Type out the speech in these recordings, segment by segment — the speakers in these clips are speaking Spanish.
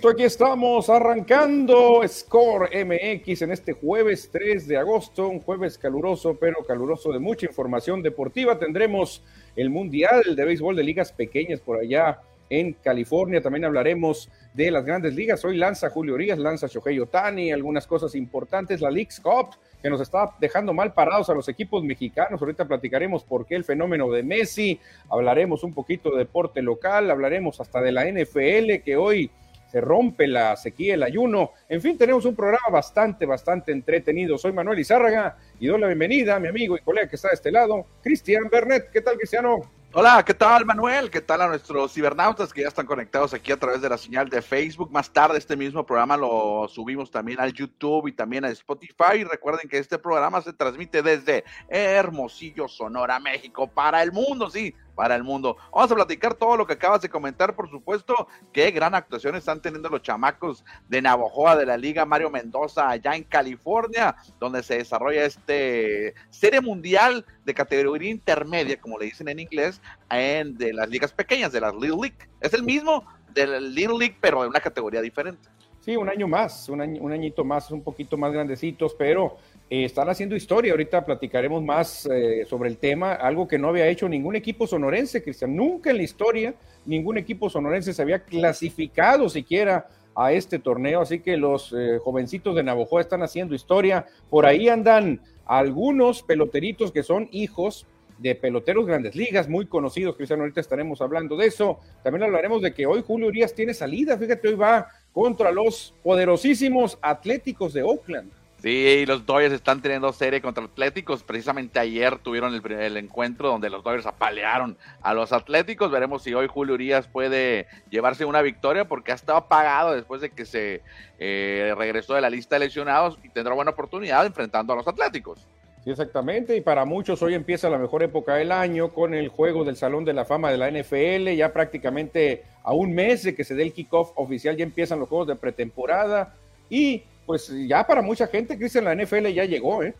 listo, aquí estamos arrancando Score MX en este jueves 3 de agosto, un jueves caluroso, pero caluroso de mucha información deportiva. Tendremos el Mundial de Béisbol de Ligas Pequeñas por allá en California. También hablaremos de las grandes ligas. Hoy lanza Julio Urias, lanza Shohei Otani, algunas cosas importantes. La League's Cup, que nos está dejando mal parados a los equipos mexicanos. Ahorita platicaremos por qué el fenómeno de Messi. Hablaremos un poquito de deporte local, hablaremos hasta de la NFL, que hoy se rompe la sequía, el ayuno. En fin, tenemos un programa bastante, bastante entretenido. Soy Manuel Izárraga y doy la bienvenida a mi amigo y colega que está de este lado, Cristian Bernet. ¿Qué tal, Cristiano? Hola, ¿qué tal Manuel? ¿Qué tal a nuestros cibernautas que ya están conectados aquí a través de la señal de Facebook? Más tarde este mismo programa lo subimos también al YouTube y también a Spotify. Y recuerden que este programa se transmite desde Hermosillo, Sonora, México, para el mundo, sí, para el mundo. Vamos a platicar todo lo que acabas de comentar, por supuesto. Qué gran actuación están teniendo los chamacos de Navojoa de la Liga Mario Mendoza allá en California, donde se desarrolla este serie mundial de categoría intermedia, como le dicen en inglés, en, de las ligas pequeñas, de las Little League. Es el mismo del Little League, pero en una categoría diferente. Sí, un año más, un, un añito más, un poquito más grandecitos, pero eh, están haciendo historia. Ahorita platicaremos más eh, sobre el tema, algo que no había hecho ningún equipo sonorense, Cristian. Nunca en la historia ningún equipo sonorense se había clasificado siquiera a este torneo, así que los eh, jovencitos de Navojoa están haciendo historia. Por ahí andan algunos peloteritos que son hijos de peloteros grandes ligas, muy conocidos, Cristian, ahorita estaremos hablando de eso. También hablaremos de que hoy Julio Urias tiene salida, fíjate, hoy va contra los poderosísimos Atléticos de Oakland. Sí, los Dodgers están teniendo serie contra Atléticos. Precisamente ayer tuvieron el, encuentro donde los Dodgers apalearon a los Atléticos. Veremos si hoy Julio Urias puede llevarse una victoria porque ha estado apagado después de que se eh, regresó de la lista de lesionados y tendrá buena oportunidad enfrentando a los Atléticos. Sí, exactamente. Y para muchos hoy empieza la mejor época del año con el juego del Salón de la Fama de la NFL. Ya prácticamente a un mes de que se dé el kickoff oficial ya empiezan los juegos de pretemporada. Y pues ya para mucha gente, Cristian, la NFL ya llegó, ¿eh?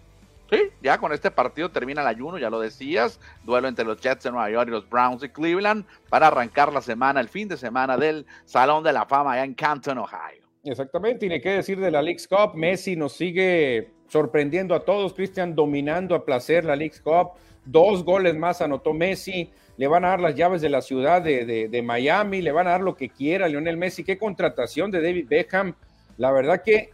Sí, ya con este partido termina el ayuno, ya lo decías, duelo entre los Jets de Nueva York y los Browns de Cleveland para arrancar la semana, el fin de semana del Salón de la Fama allá en Canton, Ohio. Exactamente, y ni qué decir de la League's Cup, Messi nos sigue sorprendiendo a todos, Cristian dominando a placer la League's Cup, dos goles más anotó Messi, le van a dar las llaves de la ciudad de, de Miami, le van a dar lo que quiera Lionel Messi, qué contratación de David Beckham, la verdad que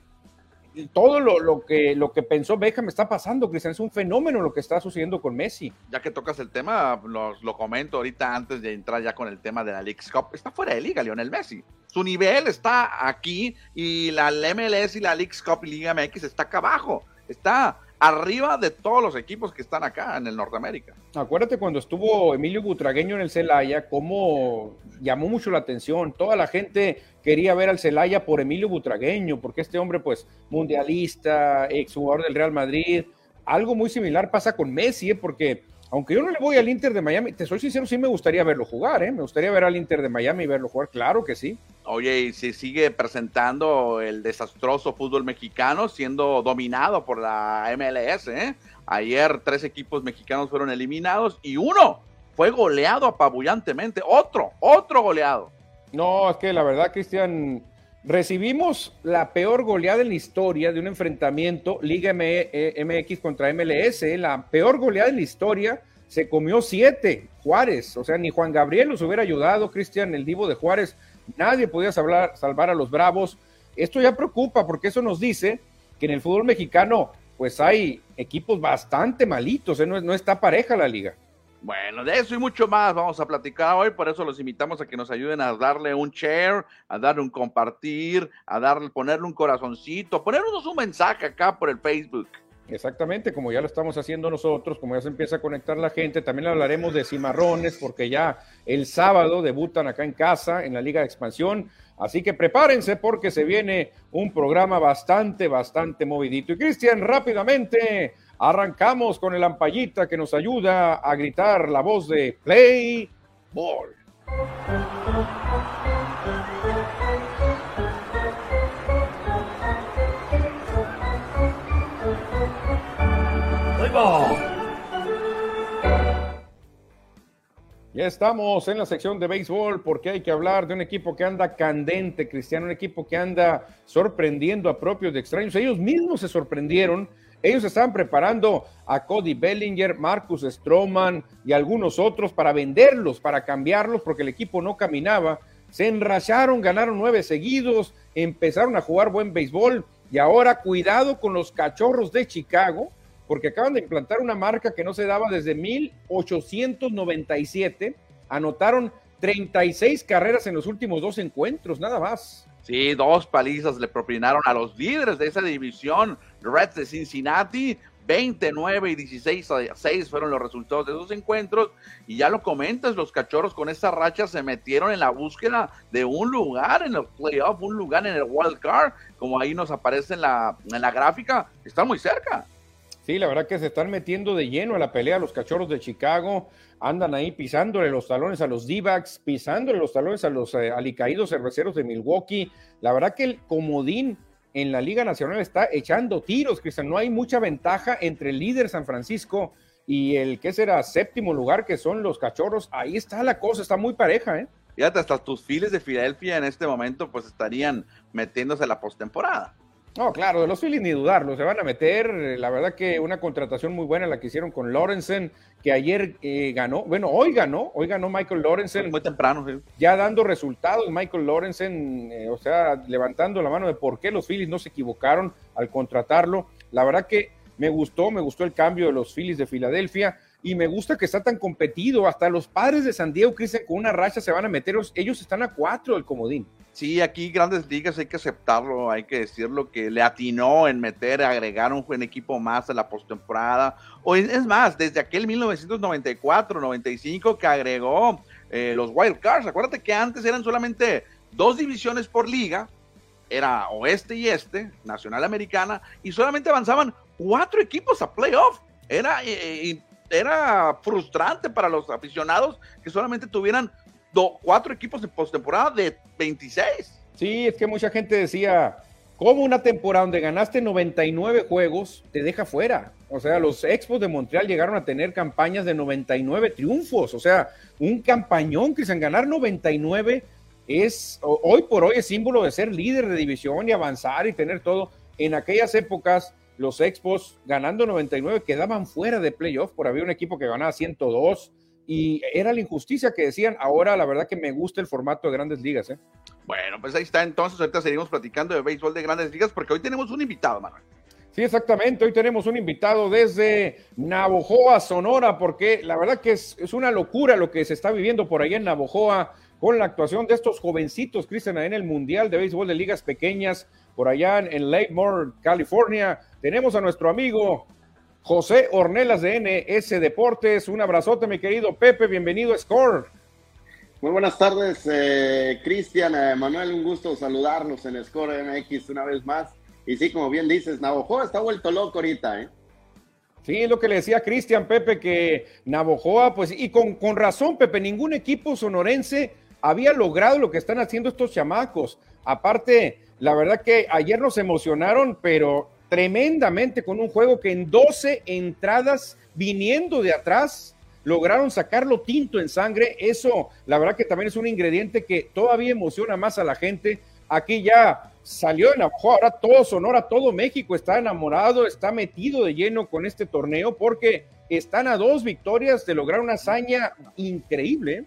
todo lo, que, lo que pensó Beckham está pasando, Cristian. Es un fenómeno lo que está sucediendo con Messi. Ya que tocas el tema, lo, comento ahorita antes de entrar ya con el tema de la League Cup. Está fuera de liga, Lionel Messi. Su nivel está aquí y la MLS y la League Cup y Liga MX está acá abajo. Está arriba de todos los equipos que están acá en el Norteamérica. Acuérdate cuando estuvo Emilio Butragueño en el Celaya, cómo llamó mucho la atención. Toda la gente quería ver al Celaya por Emilio Butragueño, porque este hombre, pues, mundialista, exjugador del Real Madrid. Algo muy similar pasa con Messi, ¿eh? porque aunque yo no le voy al Inter de Miami, te soy sincero, sí me gustaría verlo jugar, ¿eh? Me gustaría ver al Inter de Miami y verlo jugar, claro que sí. Oye, y se sigue presentando el desastroso fútbol mexicano siendo dominado por la MLS, ¿eh? Ayer tres equipos mexicanos fueron eliminados y uno fue goleado apabullantemente. Otro, otro goleado. No, es que la verdad, Cristian, recibimos la peor goleada en la historia de un enfrentamiento Liga MX eh, contra MLS, ¿eh? la peor goleada en la historia. Se comió siete Juárez, o sea, ni Juan Gabriel nos hubiera ayudado, Cristian, el divo de Juárez, nadie podía salvar, salvar a los Bravos. Esto ya preocupa porque eso nos dice que en el fútbol mexicano pues hay equipos bastante malitos, ¿eh? no, no está pareja la liga. Bueno, de eso y mucho más vamos a platicar hoy, por eso los invitamos a que nos ayuden a darle un share, a darle un compartir, a darle, ponerle un corazoncito, ponernos un mensaje acá por el Facebook. Exactamente, como ya lo estamos haciendo nosotros, como ya se empieza a conectar la gente, también hablaremos de cimarrones, porque ya el sábado debutan acá en casa en la Liga de Expansión. Así que prepárense porque se viene un programa bastante, bastante movidito. Y Cristian, rápidamente, Arrancamos con el ampallita que nos ayuda a gritar la voz de Play Ball. Ya estamos en la sección de béisbol porque hay que hablar de un equipo que anda candente, Cristiano, un equipo que anda sorprendiendo a propios de extraños. Ellos mismos se sorprendieron. Ellos estaban preparando a Cody Bellinger, Marcus Stroman y algunos otros para venderlos, para cambiarlos, porque el equipo no caminaba. Se enracharon, ganaron nueve seguidos, empezaron a jugar buen béisbol y ahora cuidado con los cachorros de Chicago, porque acaban de implantar una marca que no se daba desde 1897. Anotaron 36 carreras en los últimos dos encuentros, nada más. Sí, dos palizas le propinaron a los líderes de esa división, Reds de Cincinnati. 29 y 16 a 6 fueron los resultados de esos encuentros. Y ya lo comentas, los cachorros con esa racha se metieron en la búsqueda de un lugar en los playoffs, un lugar en el wild card, como ahí nos aparece en la, en la gráfica. Están muy cerca. Sí, la verdad que se están metiendo de lleno a la pelea los cachorros de Chicago. Andan ahí pisándole los talones a los D-backs, pisándole los talones a los eh, alicaídos cerveceros de Milwaukee. La verdad que el comodín en la Liga Nacional está echando tiros, Cristian. No hay mucha ventaja entre el líder San Francisco y el que será séptimo lugar, que son los cachorros. Ahí está la cosa, está muy pareja, ¿eh? Fíjate, hasta tus files de Filadelfia en este momento, pues estarían metiéndose a la postemporada. No, claro, de los Phillies ni dudarlo, se van a meter. La verdad que una contratación muy buena la que hicieron con Lorenzen, que ayer eh, ganó, bueno, hoy ganó, hoy ganó Michael Lorenzen. Muy temprano, sí. Ya dando resultados, Michael Lorenzen, eh, o sea, levantando la mano de por qué los Phillies no se equivocaron al contratarlo. La verdad que me gustó, me gustó el cambio de los Phillies de Filadelfia y me gusta que está tan competido. Hasta los padres de San Diego, Cristian, con una racha se van a meter, ellos están a cuatro del comodín. Sí, aquí grandes ligas hay que aceptarlo, hay que decirlo que le atinó en meter, agregar un buen equipo más a la postemporada. O es, más, desde aquel 1994-95 que agregó eh, los Wild Cards. Acuérdate que antes eran solamente dos divisiones por liga, era oeste y este, nacional americana, y solamente avanzaban cuatro equipos a playoff. Era, eh, era frustrante para los aficionados que solamente tuvieran cuatro equipos de postemporada de 26. Sí, es que mucha gente decía, ¿cómo una temporada donde ganaste 99 juegos te deja fuera? O sea, los Expos de Montreal llegaron a tener campañas de 99 triunfos, o sea, un campañón sin ganar 99 es hoy por hoy es símbolo de ser líder de división y avanzar y tener todo. En aquellas épocas, los Expos ganando 99 quedaban fuera de playoff por había un equipo que ganaba 102 y era la injusticia que decían. Ahora, la verdad que me gusta el formato de grandes ligas. ¿eh? Bueno, pues ahí está. Entonces, ahorita seguimos platicando de béisbol de grandes ligas porque hoy tenemos un invitado, Manuel. Sí, exactamente. Hoy tenemos un invitado desde Navojoa, Sonora, porque la verdad que es, es, una locura lo que se está viviendo por allá en Navojoa con la actuación de estos jovencitos, Cristian, en el Mundial de Béisbol de Ligas Pequeñas, por allá en Lakemore, California. Tenemos a nuestro amigo José Ornelas de NS Deportes. Un abrazote, mi querido Pepe. Bienvenido a Score. Muy buenas tardes, eh, Cristian, eh, Manuel. Un gusto saludarnos en Score MX una vez más. Y sí, como bien dices, Navojoa está vuelto loco ahorita, ¿eh? Sí, es lo que le decía Cristian Pepe, que Navojoa, pues, y con, con razón, Pepe, ningún equipo sonorense había logrado lo que están haciendo estos chamacos. Aparte, la verdad que ayer nos emocionaron, pero tremendamente con un juego que en 12 entradas viniendo de atrás lograron sacarlo tinto en sangre. Eso, la verdad que también es un ingrediente que todavía emociona más a la gente. Aquí ya salió en ahora todo Sonora, todo México está enamorado, está metido de lleno con este torneo porque están a dos victorias de lograr una hazaña increíble.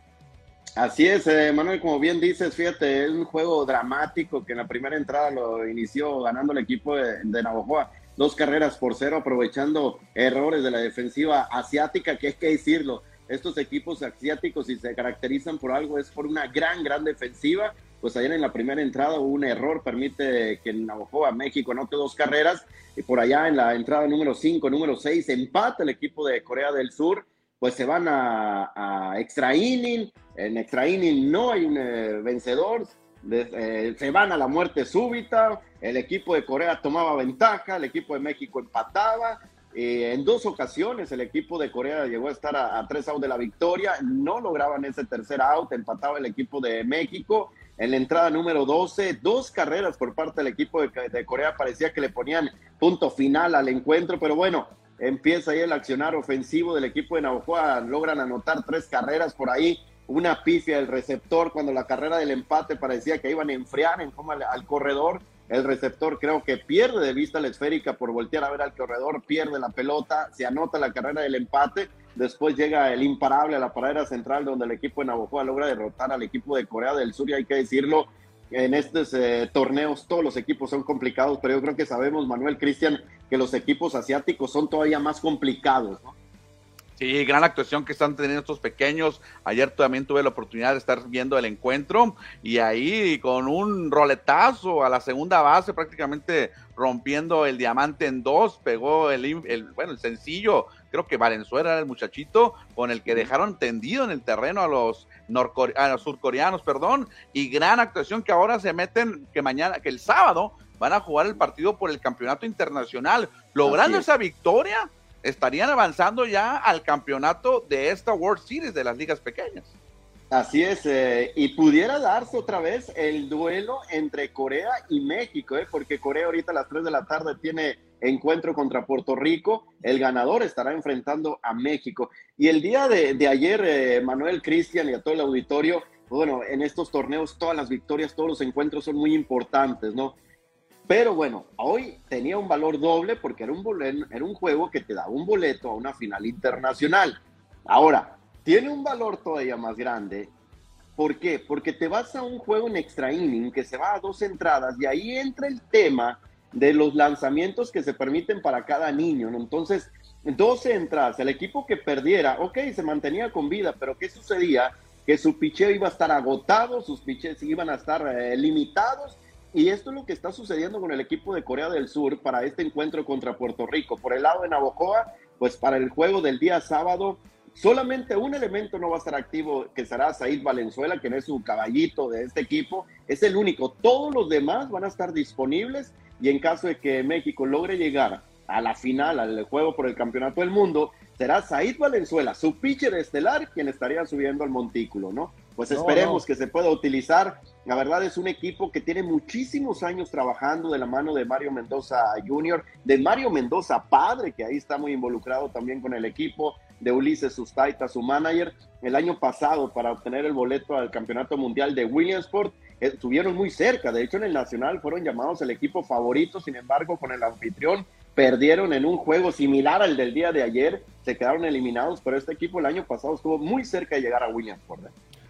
Así es, eh, Manuel, como bien dices, fíjate, es un juego dramático que en la primera entrada lo inició ganando el equipo de, de Navajoa, dos carreras por cero, aprovechando errores de la defensiva asiática, que hay que decirlo, estos equipos asiáticos, si se caracterizan por algo, es por una gran, gran defensiva. Pues ayer en la primera entrada hubo un error, permite que Navajoa, México, anote dos carreras, y por allá en la entrada número 5, número 6, empata el equipo de Corea del Sur pues se van a, a extra inning, en extra inning no hay un eh, vencedor, eh, se van a la muerte súbita, el equipo de Corea tomaba ventaja, el equipo de México empataba, eh, en dos ocasiones el equipo de Corea llegó a estar a, tres outs de la victoria, no lograban ese tercer out, empataba el equipo de México. En la entrada número 12, dos carreras por parte del equipo de, Corea, parecía que le ponían punto final al encuentro, pero bueno, empieza ahí el accionar ofensivo del equipo de Navajoa, logran anotar tres carreras por ahí, una pifia del receptor cuando la carrera del empate parecía que iban a enfriar en como al, corredor, el receptor creo que pierde de vista la esférica por voltear a ver al corredor, pierde la pelota, se anota la carrera del empate, después llega el imparable a la paradera central donde el equipo de Navajoa logra derrotar al equipo de Corea del Sur y hay que decirlo, en estos eh, torneos todos los equipos son complicados, pero yo creo que sabemos, Manuel Cristian, que los equipos asiáticos son todavía más complicados, ¿no? Sí, gran actuación que están teniendo estos pequeños. Ayer también tuve la oportunidad de estar viendo el encuentro y ahí con un roletazo a la segunda base, prácticamente rompiendo el diamante en dos, pegó el, el bueno, el sencillo, creo que Valenzuela era el muchachito con el que dejaron tendido en el terreno a los, a los surcoreanos, perdón, y gran actuación que ahora se meten, que mañana, que el sábado van a jugar el partido por el campeonato internacional, logrando esa victoria estarían avanzando ya al campeonato de esta World Series de las ligas pequeñas. Así es, eh, y pudiera darse otra vez el duelo entre Corea y México, eh, porque Corea ahorita a las 3 de la tarde tiene encuentro contra Puerto Rico, el ganador estará enfrentando a México. Y el día de, ayer, eh, Manuel Cristian y a todo el auditorio, bueno, en estos torneos todas las victorias, todos los encuentros son muy importantes, ¿no? Pero bueno, hoy tenía un valor doble porque era un, era un juego que te daba un boleto a una final internacional. Ahora, tiene un valor todavía más grande. ¿Por qué? Porque te vas a un juego en extra inning que se va a dos entradas y ahí entra el tema de los lanzamientos que se permiten para cada niño. ¿no? Entonces, 12 entradas. El equipo que perdiera, ok, se mantenía con vida, pero ¿qué sucedía? Que su picheo iba a estar agotado, sus piches iban a estar eh, limitados y esto es lo que está sucediendo con el equipo de Corea del Sur para este encuentro contra Puerto Rico. Por el lado de Navojoa, pues para el juego del día sábado, solamente un elemento no va a estar activo, que será Said Valenzuela, que no es su caballito de este equipo. Es el único. Todos los demás van a estar disponibles y en caso de que México logre llegar a la final, al juego por el Campeonato del Mundo, será Said Valenzuela, su pitcher estelar, quien estaría subiendo al montículo, ¿no? Pues esperemos que se pueda utilizar. La verdad es un equipo que tiene muchísimos años trabajando de la mano de Mario Mendoza Jr., de Mario Mendoza padre, que ahí está muy involucrado también con el equipo, de Ulises Sustaita, su manager. El año pasado, para obtener el boleto al Campeonato Mundial de Williamsport, estuvieron muy cerca. De hecho, en el Nacional fueron llamados el equipo favorito, sin embargo, con el anfitrión perdieron en un juego similar al del día de ayer, se quedaron eliminados, pero este equipo el año pasado estuvo muy cerca de llegar a Williamsport. ¿eh?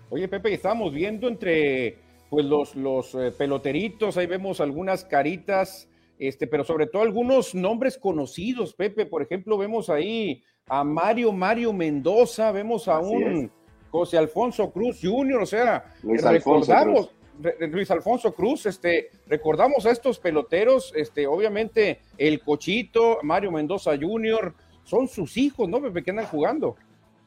Oye, Pepe, estábamos viendo entre pues los, los eh, peloteritos, ahí vemos algunas caritas, este, pero sobre todo algunos nombres conocidos, Pepe. Por ejemplo, vemos ahí a Mario Mario Mendoza, vemos a un José Alfonso Cruz Jr., o sea, Luis recordamos. Luis Alfonso Cruz, este, recordamos a estos peloteros, este, obviamente el Cochito, Mario Mendoza Jr., son sus hijos, ¿no, Pepe, que andan jugando?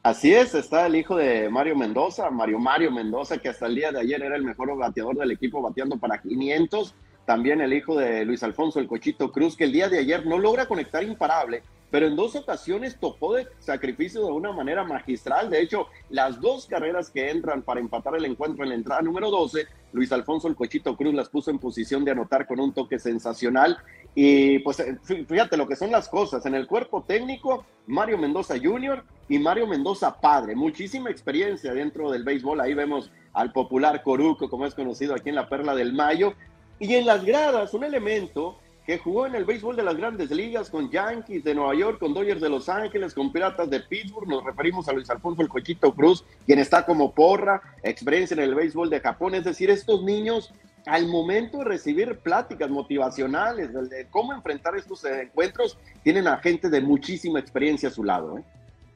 Así es, está el hijo de Mario Mendoza, Mario Mario Mendoza, que hasta el día de ayer era el mejor bateador del equipo, bateando para 500. También el hijo de Luis Alfonso, el Cochito Cruz, que el día de ayer no logra conectar imparable, pero en dos ocasiones topó de sacrificio de una manera magistral. De hecho, las dos carreras que entran para empatar el encuentro en la entrada número 12, Luis Alfonso el Cochito Cruz las puso en posición de anotar con un toque sensacional. Y pues eh, fíjate lo que son las cosas. En el cuerpo técnico, Mario Mendoza Jr. y Mario Mendoza Padre. Muchísima experiencia dentro del béisbol. Ahí vemos al popular Coruco, como es conocido aquí en la Perla del Mayo. Y en las gradas, un elemento que jugó en el béisbol de las grandes ligas con Yankees de Nueva York, con Dodgers de Los Ángeles, con Piratas de Pittsburgh. Nos referimos a Luis Alfonso el Cochito Cruz, quien está como porra, experiencia en el béisbol de Japón. Es decir, estos niños, al momento de recibir pláticas motivacionales de cómo enfrentar estos encuentros, tienen a gente de muchísima experiencia a su lado. ¿eh?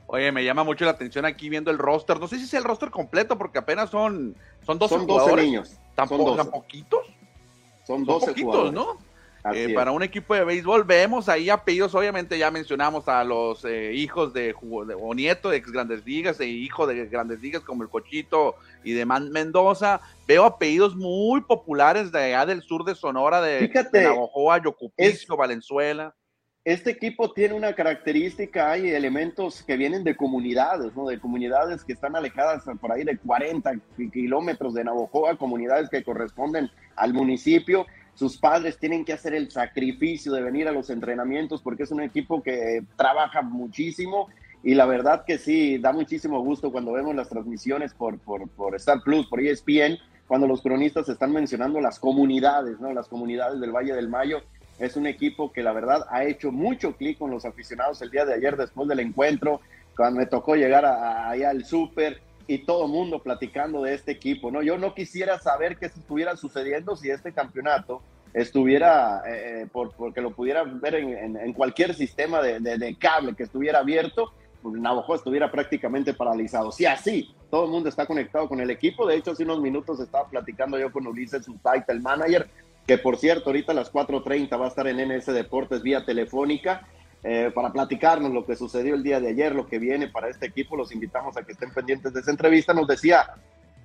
Oye, me llama mucho la atención aquí viendo el roster. No sé si es el roster completo, porque apenas son, son 12 son 12 niños. ¿Tampoco, son poquitos? Son 12 son poquitos, ¿no? Eh, para un equipo de béisbol vemos ahí apellidos, obviamente ya mencionamos a los eh, hijos de, o nieto de ex grandes ligas e hijo de grandes ligas como el Cochito y de Mendoza. Veo apellidos muy populares de allá del sur de Sonora, de, Fíjate, Navajoa, Yocupicio, Valenzuela. Este equipo tiene una característica, hay elementos que vienen de comunidades, ¿no? De comunidades que están alejadas por ahí de 40 kilómetros de Navajoa, comunidades que corresponden al municipio sus padres tienen que hacer el sacrificio de venir a los entrenamientos porque es un equipo que trabaja muchísimo y la verdad que sí, da muchísimo gusto cuando vemos las transmisiones por, por, por Star Plus, por ESPN, cuando los cronistas están mencionando las comunidades, ¿no? Las comunidades del Valle del Mayo. Es un equipo que la verdad ha hecho mucho clic con los aficionados el día de ayer después del encuentro, cuando me tocó llegar allá al súper y todo el mundo platicando de este equipo, ¿no? Yo no quisiera saber qué estuviera sucediendo si este campeonato estuviera, eh, eh, por, porque lo pudiera ver en, cualquier sistema de, cable que estuviera abierto, pues Navajo estuviera prácticamente paralizado. Si así, todo el mundo está conectado con el equipo. De hecho, hace unos minutos estaba platicando yo con Ulises, su title manager, que por cierto, ahorita a las 4.30 va a estar en NS Deportes vía telefónica. Eh, para platicarnos lo que sucedió el día de ayer, lo que viene para este equipo. Los invitamos a que estén pendientes de esa entrevista. Nos decía,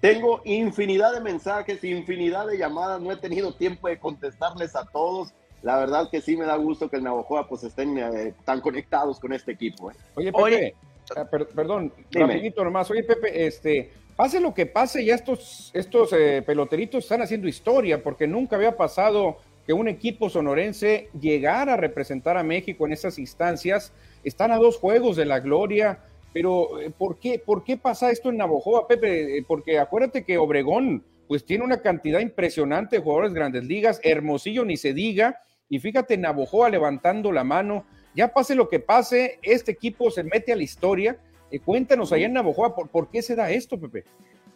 tengo infinidad de mensajes, infinidad de llamadas, no he tenido tiempo de contestarles a todos. La verdad que sí me da gusto que el Navajoa pues estén eh, tan conectados con este equipo. ¿eh? Oye, Pepe, ah, perdón, rapidito nomás. Oye, Pepe, este, pase lo que pase, ya estos, estos eh, peloteritos están haciendo historia, porque nunca había pasado que un equipo sonorense llegara a representar a México en esas instancias. Están a dos juegos de la gloria, pero ¿por qué, por qué pasa esto en Navojoa, Pepe? Porque acuérdate que Obregón pues tiene una cantidad impresionante de jugadores de grandes ligas, Hermosillo ni se diga, y fíjate, Navojoa levantando la mano. Ya pase lo que pase, este equipo se mete a la historia. Eh, cuéntanos allá en Navojoa, ¿por, qué se da esto, Pepe?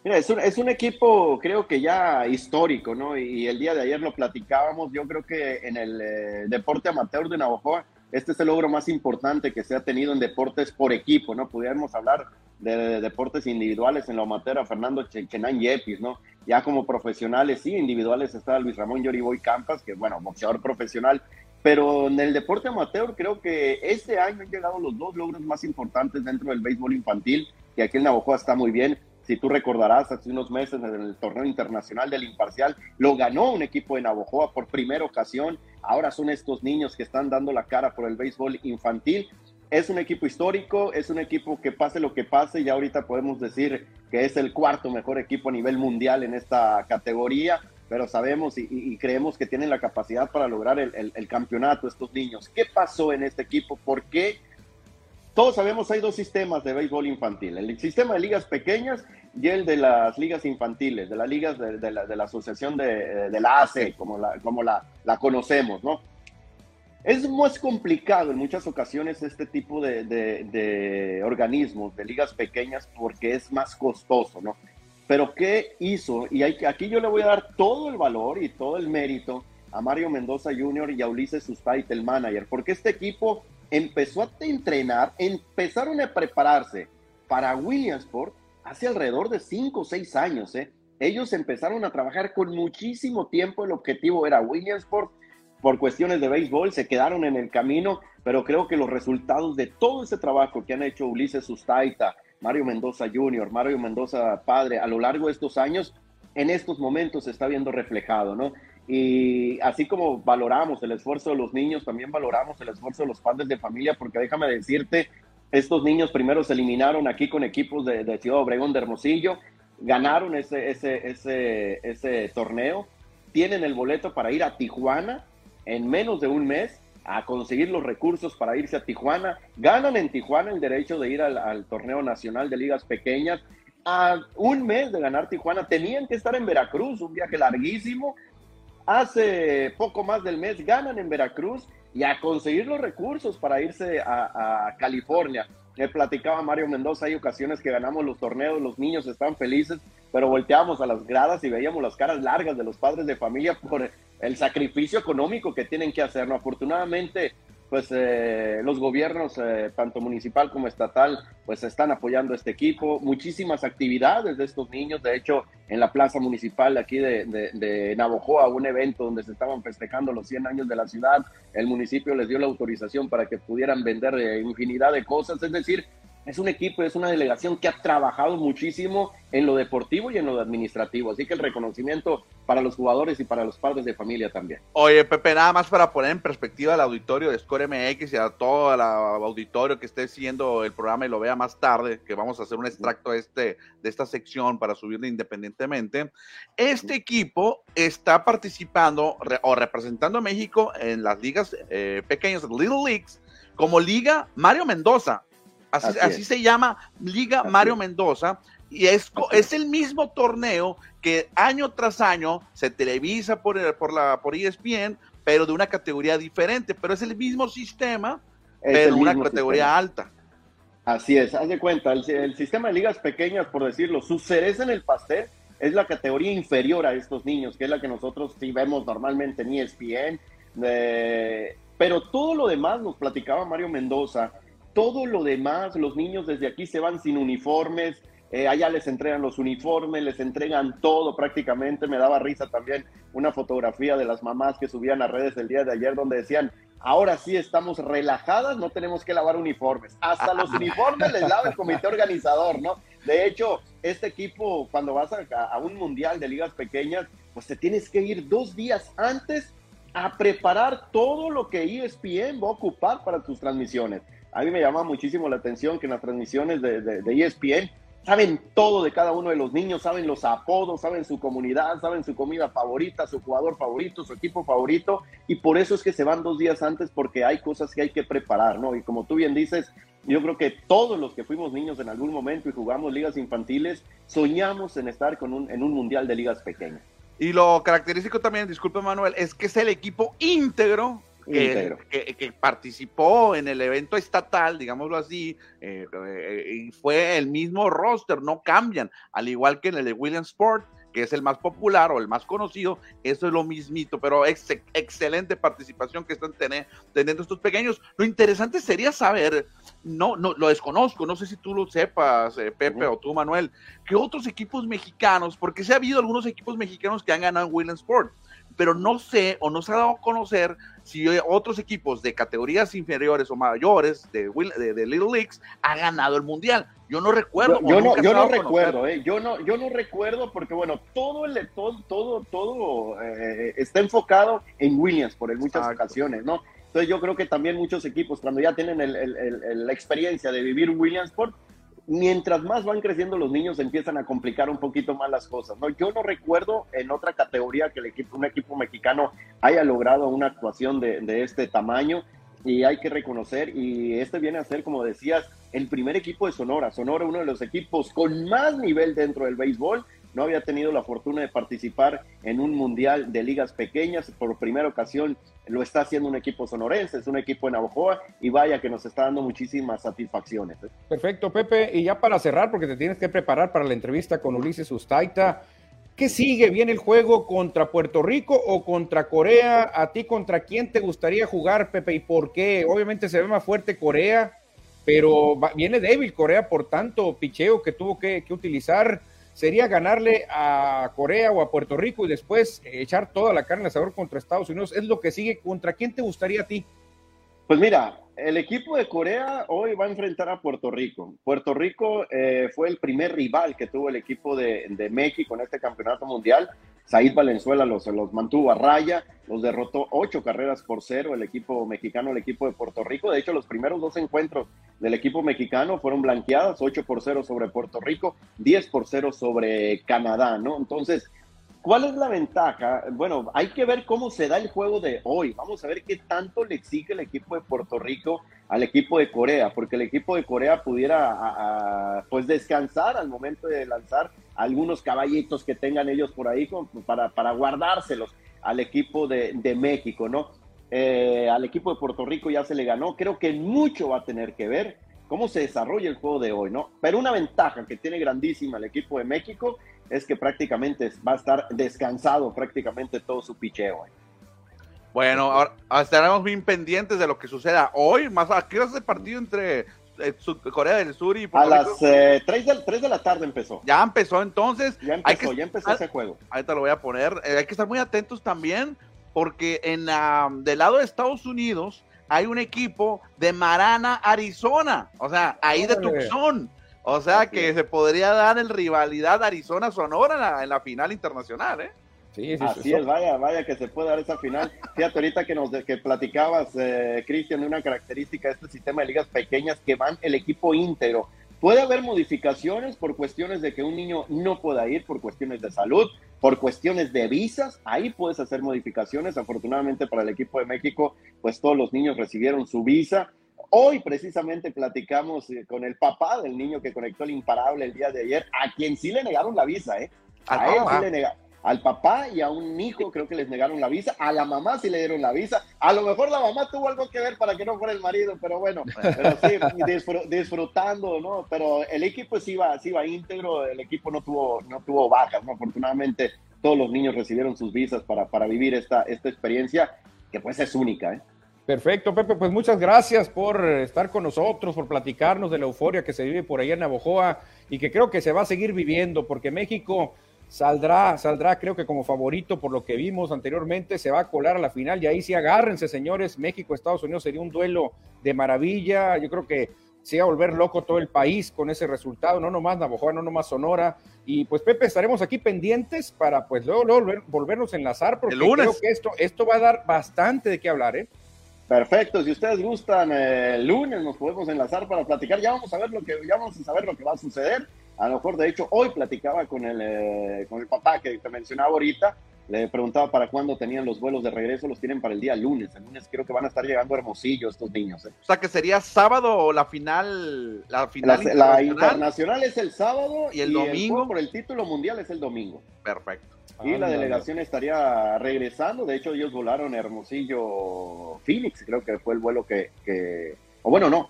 Mira, es un, equipo, creo que ya histórico, ¿no? Y, el día de ayer lo platicábamos. Yo creo que en el eh, deporte amateur de Navojoa, este es el logro más importante que se ha tenido en deportes por equipo, ¿no? Pudiéramos hablar de, deportes individuales en la amateur a Fernando Chenán Yepis, ¿no? Ya como profesionales, sí, individuales está Luis Ramón Yoriboy Campas, que bueno, boxeador profesional, pero en el deporte amateur creo que este año han llegado los dos logros más importantes dentro del béisbol infantil, que aquí en Navajoa está muy bien. Si tú recordarás, hace unos meses en el torneo internacional del imparcial, lo ganó un equipo de Navajoa por primera ocasión. Ahora son estos niños que están dando la cara por el béisbol infantil es un equipo histórico, es un equipo que pase lo que pase, y ahorita podemos decir que es el cuarto mejor equipo a nivel mundial en esta categoría, pero sabemos y, creemos que tienen la capacidad para lograr el, campeonato estos niños. ¿Qué pasó en este equipo? ¿Por qué? Todos sabemos hay dos sistemas de béisbol infantil, el sistema de ligas pequeñas y el de las ligas infantiles, de las ligas de, la, asociación de, la ACE, como la, como la, la conocemos, ¿no? Es más complicado en muchas ocasiones este tipo de, organismos, de ligas pequeñas, porque es más costoso, ¿no? Pero ¿qué hizo? Y aquí yo le voy a dar todo el valor y todo el mérito a Mario Mendoza Jr. y a Ulises Sustait, el manager, porque este equipo empezó a entrenar, empezaron a prepararse para Williamsport hace alrededor de 5 o 6 años. ¿eh? Ellos empezaron a trabajar con muchísimo tiempo, el objetivo era Williamsport, por cuestiones de béisbol se quedaron en el camino, pero creo que los resultados de todo ese trabajo que han hecho Ulises Sustaita, Mario Mendoza Jr., Mario Mendoza Padre, a lo largo de estos años, en estos momentos se está viendo reflejado, ¿no? Y así como valoramos el esfuerzo de los niños, también valoramos el esfuerzo de los padres de familia, porque déjame decirte, estos niños primero se eliminaron aquí con equipos de, de Ciudad Obregón de Hermosillo, ganaron ese, ese, ese, ese torneo, tienen el boleto para ir a Tijuana, en menos de un mes a conseguir los recursos para irse a Tijuana. Ganan en Tijuana el derecho de ir al, torneo nacional de ligas pequeñas. A un mes de ganar Tijuana tenían que estar en Veracruz, un viaje larguísimo. Hace poco más del mes ganan en Veracruz y a conseguir los recursos para irse a, California. Me platicaba Mario Mendoza, hay ocasiones que ganamos los torneos, los niños están felices, pero volteábamos a las gradas y veíamos las caras largas de los padres de familia por el sacrificio económico que tienen que hacer. ¿no? Afortunadamente, pues eh, los gobiernos, eh, tanto municipal como estatal, pues están apoyando este equipo. Muchísimas actividades de estos niños. De hecho, en la plaza municipal aquí de, de, Navojoa, un evento donde se estaban festejando los 100 años de la ciudad, el municipio les dio la autorización para que pudieran vender eh, infinidad de cosas. Es decir, es un equipo, es una delegación que ha trabajado muchísimo en lo deportivo y en lo administrativo. Así que el reconocimiento para los jugadores y para los padres de familia también. Oye, Pepe, nada más para poner en perspectiva al auditorio de Score MX y a todo el auditorio que esté siguiendo el programa y lo vea más tarde, que vamos a hacer un extracto este, de esta sección para subirle independientemente. Este equipo está participando o representando a México en las ligas eh, pequeñas, Little Leagues, como Liga Mario Mendoza. Así, se llama Liga Mario Mendoza. Y es, es el mismo torneo que año tras año se televisa por, por, la, por ESPN, pero de una categoría diferente. Pero es el mismo sistema, pero de una categoría alta. Así es, haz de cuenta, el, sistema de ligas pequeñas, por decirlo, su cereza en el pastel es la categoría inferior a estos niños, que es la que nosotros sí vemos normalmente en ESPN. Eh, pero todo lo demás, nos platicaba Mario Mendoza, todo lo demás, los niños desde aquí se van sin uniformes, eh, allá les entregan los uniformes, les entregan todo prácticamente. Me daba risa también una fotografía de las mamás que subían a redes el día de ayer donde decían, ahora sí estamos relajadas, no tenemos que lavar uniformes. Hasta los uniformes les lava el comité organizador, ¿no? De hecho, este equipo, cuando vas a, a un mundial de ligas pequeñas, pues te tienes que ir dos días antes a preparar todo lo que ESPN va a ocupar para tus transmisiones a mí me llama muchísimo la atención que en las transmisiones de, de, ESPN e saben todo de cada uno de los niños, saben los apodos, saben su comunidad, saben su comida favorita, su jugador favorito, su equipo favorito, y por eso es que se van dos días antes porque hay cosas que hay que preparar, ¿no? Y como tú bien dices, yo creo que todos los que fuimos niños en algún momento y jugamos ligas infantiles, soñamos en estar con un, en un mundial de ligas pequeñas. Y lo característico también, disculpe Manuel, es que es el equipo íntegro que, participó en el evento estatal, digámoslo así, eh, eh, y fue el mismo roster, no cambian, al igual que en el de Williams Sport, que es el más popular o el más conocido, eso es lo mismito, pero excelente participación que están teniendo estos pequeños. Lo interesante sería saber, no, no lo desconozco, no sé si tú lo sepas, eh, Pepe o tú, Manuel, que otros equipos mexicanos, porque se ha habido algunos equipos mexicanos que han ganado en Williams Sport, pero no sé o no se ha dado a conocer si otros equipos de categorías inferiores o mayores de, de, Little Leagues han ganado el mundial. Yo no recuerdo. Yo, no, yo no recuerdo, eh, yo no, yo no recuerdo porque bueno, todo el todo, todo, todo eh, está enfocado en Williams por en muchas ocasiones, ¿no? Entonces yo creo que también muchos equipos cuando ya tienen la experiencia de vivir Williamsport, mientras más van creciendo los niños empiezan a complicar un poquito más las cosas. ¿no? Yo no recuerdo en otra categoría que el equipo, un equipo mexicano haya logrado una actuación de, este tamaño y hay que reconocer, y este viene a ser, como decías, el primer equipo de Sonora. Sonora, uno de los equipos con más nivel dentro del béisbol, no había tenido la fortuna de participar en un mundial de ligas pequeñas. Por primera ocasión lo está haciendo un equipo sonorense, es un equipo en Navajoa y vaya que nos está dando muchísimas satisfacciones. ¿eh? Perfecto, Pepe. Y ya para cerrar, porque te tienes que preparar para la entrevista con Ulises Ustaita. ¿Qué sigue? ¿Viene el juego contra Puerto Rico o contra Corea? ¿A ti contra quién te gustaría jugar, Pepe? ¿Y por qué? Obviamente se ve más fuerte Corea, pero viene débil Corea por tanto picheo que tuvo que, que utilizar sería ganarle a Corea o a Puerto Rico y después echar toda la carne al asador contra Estados Unidos. Es lo que sigue. ¿Contra quién te gustaría a ti? Pues mira, el equipo de Corea hoy va a enfrentar a Puerto Rico. Puerto Rico eh, fue el primer rival que tuvo el equipo de, de México en este campeonato mundial. Said Valenzuela los, los mantuvo a raya, los derrotó ocho carreras por cero el equipo mexicano, el equipo de Puerto Rico. De hecho, los primeros dos encuentros del equipo mexicano fueron blanqueadas, ocho por cero sobre Puerto Rico, diez por cero sobre Canadá, ¿no? Entonces, ¿Cuál es la ventaja? Bueno, hay que ver cómo se da el juego de hoy. Vamos a ver qué tanto le exige el equipo de Puerto Rico al equipo de Corea, porque el equipo de Corea pudiera pues descansar al momento de lanzar algunos caballitos que tengan ellos por ahí para, para guardárselos al equipo de, México, ¿no? Eh, al equipo de Puerto Rico ya se le ganó. Creo que mucho va a tener que ver cómo se desarrolla el juego de hoy, ¿no? Pero una ventaja que tiene grandísima el equipo de México es que prácticamente va a estar descansado prácticamente todo su picheo. ¿eh? Bueno, ahora estaremos bien pendientes de lo que suceda hoy, más aquí es el partido entre eh, Corea del Sur y A las eh, 3, de, de, la tarde empezó. Ya empezó entonces. Ya empezó, ya empezó ese juego. Ahorita lo voy a poner. Eh, hay que estar muy atentos también porque en del lado de Estados Unidos hay un equipo de Marana, Arizona, o sea, ahí de Tucson. O sea que se podría dar el rivalidad Arizona-Sonora en la, final internacional, ¿eh? Sí, sí, Así es, vaya, vaya que se puede dar esa final. Fíjate ahorita que nos que platicabas, eh, Cristian, de una característica de este sistema de ligas pequeñas que van el equipo íntegro. Puede haber modificaciones por cuestiones de que un niño no pueda ir, por cuestiones de salud, por cuestiones de visas. Ahí puedes hacer modificaciones. Afortunadamente para el equipo de México, pues todos los niños recibieron su visa. Hoy precisamente platicamos eh, con el papá del niño que conectó el imparable el día de ayer, a quien sí le negaron la visa, ¿eh? A él sí le negaron al papá y a un hijo creo que les negaron la visa, a la mamá sí le dieron la visa, a lo mejor la mamá tuvo algo que ver para que no fuera el marido, pero bueno, pero sí, disfrutando, ¿no? Pero el equipo sí iba, sí iba íntegro, el equipo no tuvo, no tuvo bajas, ¿no? Afortunadamente todos los niños recibieron sus visas para, para vivir esta, esta experiencia que pues es única, ¿eh? Perfecto, Pepe, pues muchas gracias por estar con nosotros, por platicarnos de la euforia que se vive por allá en Navojoa y que creo que se va a seguir viviendo porque México saldrá, saldrá creo que como favorito por lo que vimos anteriormente, se va a colar a la final y ahí sí agárrense señores, México, Estados Unidos sería un duelo de maravilla, yo creo que se va a volver loco todo el país con ese resultado, no nomás Navajoa, no nomás Sonora, y pues Pepe, estaremos aquí pendientes para pues luego, luego volvernos a enlazar porque creo que esto, esto va a dar bastante de qué hablar, ¿eh? Perfecto, si ustedes gustan, el lunes nos podemos enlazar para platicar, ya vamos a ver lo que, ya vamos a saber lo que va a suceder a lo mejor, de hecho, hoy platicaba con el, eh, con el papá que te mencionaba ahorita, le preguntaba para cuándo tenían los vuelos de regreso, los tienen para el día lunes. El lunes creo que van a estar llegando a Hermosillo estos niños. ¿eh? O sea, que sería sábado o la final, la final internacional. La internacional es el sábado y el domingo por el título mundial es el domingo. Perfecto. Y la delegación estaría regresando. De hecho, ellos volaron Hermosillo Phoenix, creo que fue el vuelo que, que o bueno, no,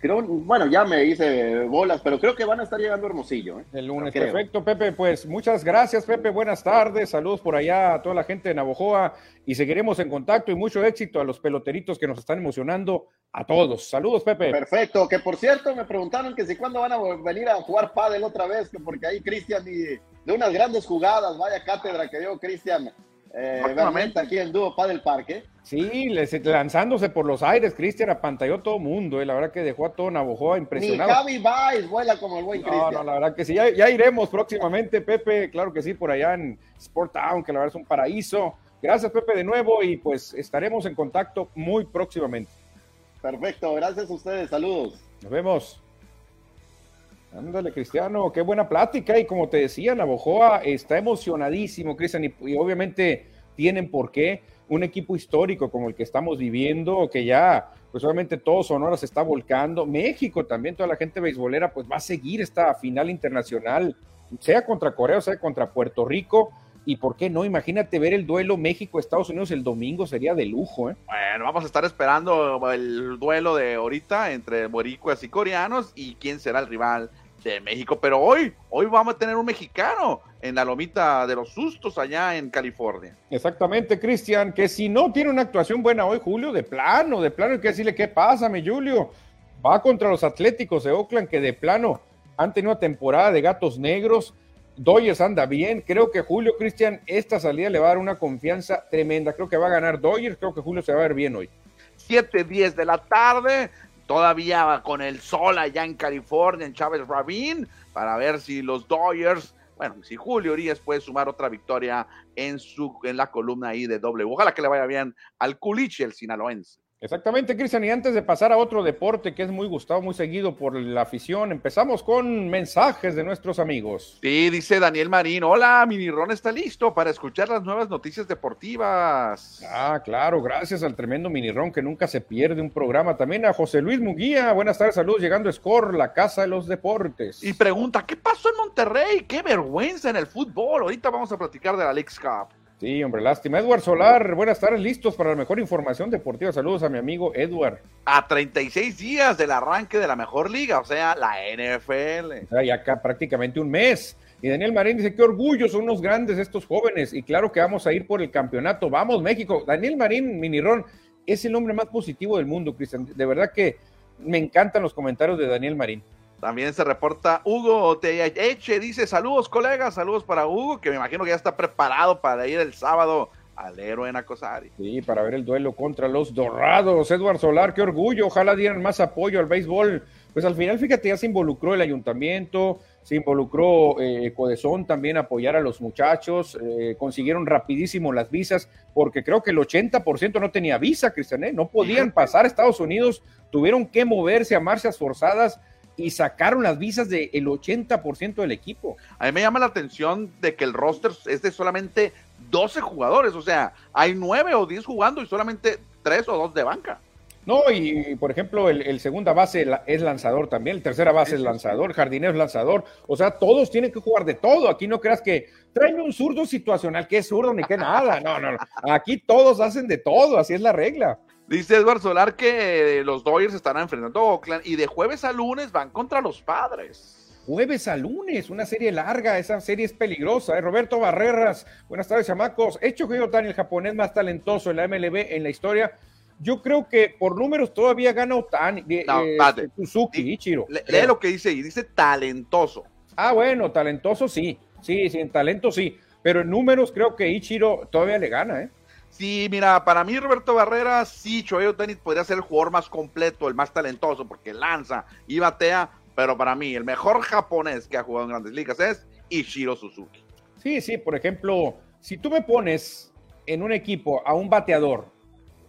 creo, bueno, ya me hice bolas, pero creo que van a estar llegando Hermosillo. ¿eh? El lunes, perfecto, Pepe. Pues muchas gracias, Pepe. Buenas tardes. Saludos por allá a toda la gente de Navojoa y seguiremos en contacto y mucho éxito a los peloteritos que nos están emocionando a todos. Saludos, Pepe. Perfecto. Que por cierto, me preguntaron que si cuándo van a venir a jugar pádel otra vez, que porque ahí Cristian y de unas grandes jugadas, vaya cátedra que dio Cristian eh, aquí en Dúo Padel Parque. Sí, lanzándose por los aires, Cristian apantalló todo el mundo, eh, la verdad que dejó a todo Navojoa impresionado. Ni Javi Baez vuela como el buen Cristian. No, no, la verdad que sí, ya, iremos próximamente, Pepe, claro que sí, por allá en Sport Town, que la verdad es un paraíso. Gracias, Pepe, de nuevo, y pues estaremos en contacto muy próximamente. Perfecto, gracias a ustedes, saludos. Nos vemos. Ándale, Cristiano, qué buena plática. Y como te decía, Navojoa está emocionadísimo, Cristian, y, obviamente tienen por qué un equipo histórico como el que estamos viviendo, que ya, pues obviamente todo Sonora se está volcando. México también, toda la gente beisbolera, pues va a seguir esta final internacional, sea contra Corea o sea contra Puerto Rico. Y por qué no, imagínate ver el duelo México-Estados Unidos el domingo, sería de lujo, ¿eh? Bueno, vamos a estar esperando el duelo de ahorita entre boricuas y coreanos y quién será el rival de México. Pero hoy, hoy vamos a tener un mexicano en la lomita de los sustos allá en California. Exactamente, Cristian, que si no tiene una actuación buena hoy, Julio, de plano, de plano, hay que decirle qué pasa, mi Julio. Va contra los Atléticos de Oakland, que de plano han tenido una temporada de gatos negros. Doyers anda bien. Creo que Julio Cristian, esta salida le va a dar una confianza tremenda. Creo que va a ganar Doyers. Creo que Julio se va a ver bien hoy. 7, 10 de la tarde todavía con el sol allá en California, en Chávez Ravine, para ver si los Dodgers, bueno, si Julio Urias puede sumar otra victoria en, su, en la columna ahí de doble. Ojalá que le vaya bien al Culiche, el sinaloense. Exactamente, Cristian. Y antes de pasar a otro deporte que es muy gustado, muy seguido por la afición, empezamos con mensajes de nuestros amigos. Sí, dice Daniel Marín. Hola, Minirón está listo para escuchar las nuevas noticias deportivas. Ah, claro, gracias al tremendo Minirón que nunca se pierde un programa. También a José Luis Muguía. Buenas tardes, saludos. Llegando a Score, la casa de los deportes. Y pregunta, ¿qué pasó en Monterrey? ¡Qué vergüenza en el fútbol! Ahorita vamos a platicar de la Lex Cup. Sí, hombre, lástima. Edward Solar, buenas tardes, listos para la mejor información deportiva. Saludos a mi amigo Edward. A 36 días del arranque de la mejor liga, o sea, la NFL. O sea, ya acá prácticamente un mes. Y Daniel Marín dice, qué orgullo, son unos grandes estos jóvenes. Y claro que vamos a ir por el campeonato. Vamos, México. Daniel Marín, Minirón, es el hombre más positivo del mundo, Cristian. De verdad que me encantan los comentarios de Daniel Marín. También se reporta Hugo Teeche, dice saludos colegas, saludos para Hugo, que me imagino que ya está preparado para ir el sábado al héroe Nacosari. Sí, para ver el duelo contra los Dorados. Edward Solar, qué orgullo. Ojalá dieran más apoyo al béisbol. Pues al final, fíjate, ya se involucró el ayuntamiento, se involucró eh, Codezón también a apoyar a los muchachos, eh, consiguieron rapidísimo las visas, porque creo que el 80% no tenía visa, Cristian, ¿eh? no podían pasar a Estados Unidos, tuvieron que moverse a marchas forzadas y sacaron las visas del 80% del equipo. A mí me llama la atención de que el roster es de solamente 12 jugadores, o sea, hay 9 o 10 jugando y solamente 3 o 2 de banca. No, y por ejemplo, el, segunda base es lanzador también, el tercera base es lanzador, jardinero es lanzador. O sea, todos tienen que jugar de todo. Aquí no creas que tráeme un zurdo situacional, que es zurdo ni que nada. No, no, no. Aquí todos hacen de todo, así es la regla. Dice Edward Solar que los Dodgers estarán enfrentando a Oakland y de jueves a lunes van contra los padres. Jueves a lunes, una serie larga, esa serie es peligrosa. ¿eh? Roberto Barreras, buenas tardes, chamacos. Hecho que Otani, el japonés más talentoso en la MLB en la historia, yo creo que por números todavía gana Otani, no, eh, Suzuki, Ichiro. lee lo que dice y dice talentoso. Ah, bueno, talentoso sí, sí, sí, en talento sí, pero en números creo que Ichiro todavía le gana, ¿eh? Sí, mira, para mí Roberto Barrera, sí, Choey Otani podría ser el jugador más completo, el más talentoso, porque lanza y batea, pero para mí el mejor japonés que ha jugado en grandes ligas es Ichiro Suzuki. Sí, sí, por ejemplo, si tú me pones en un equipo a un bateador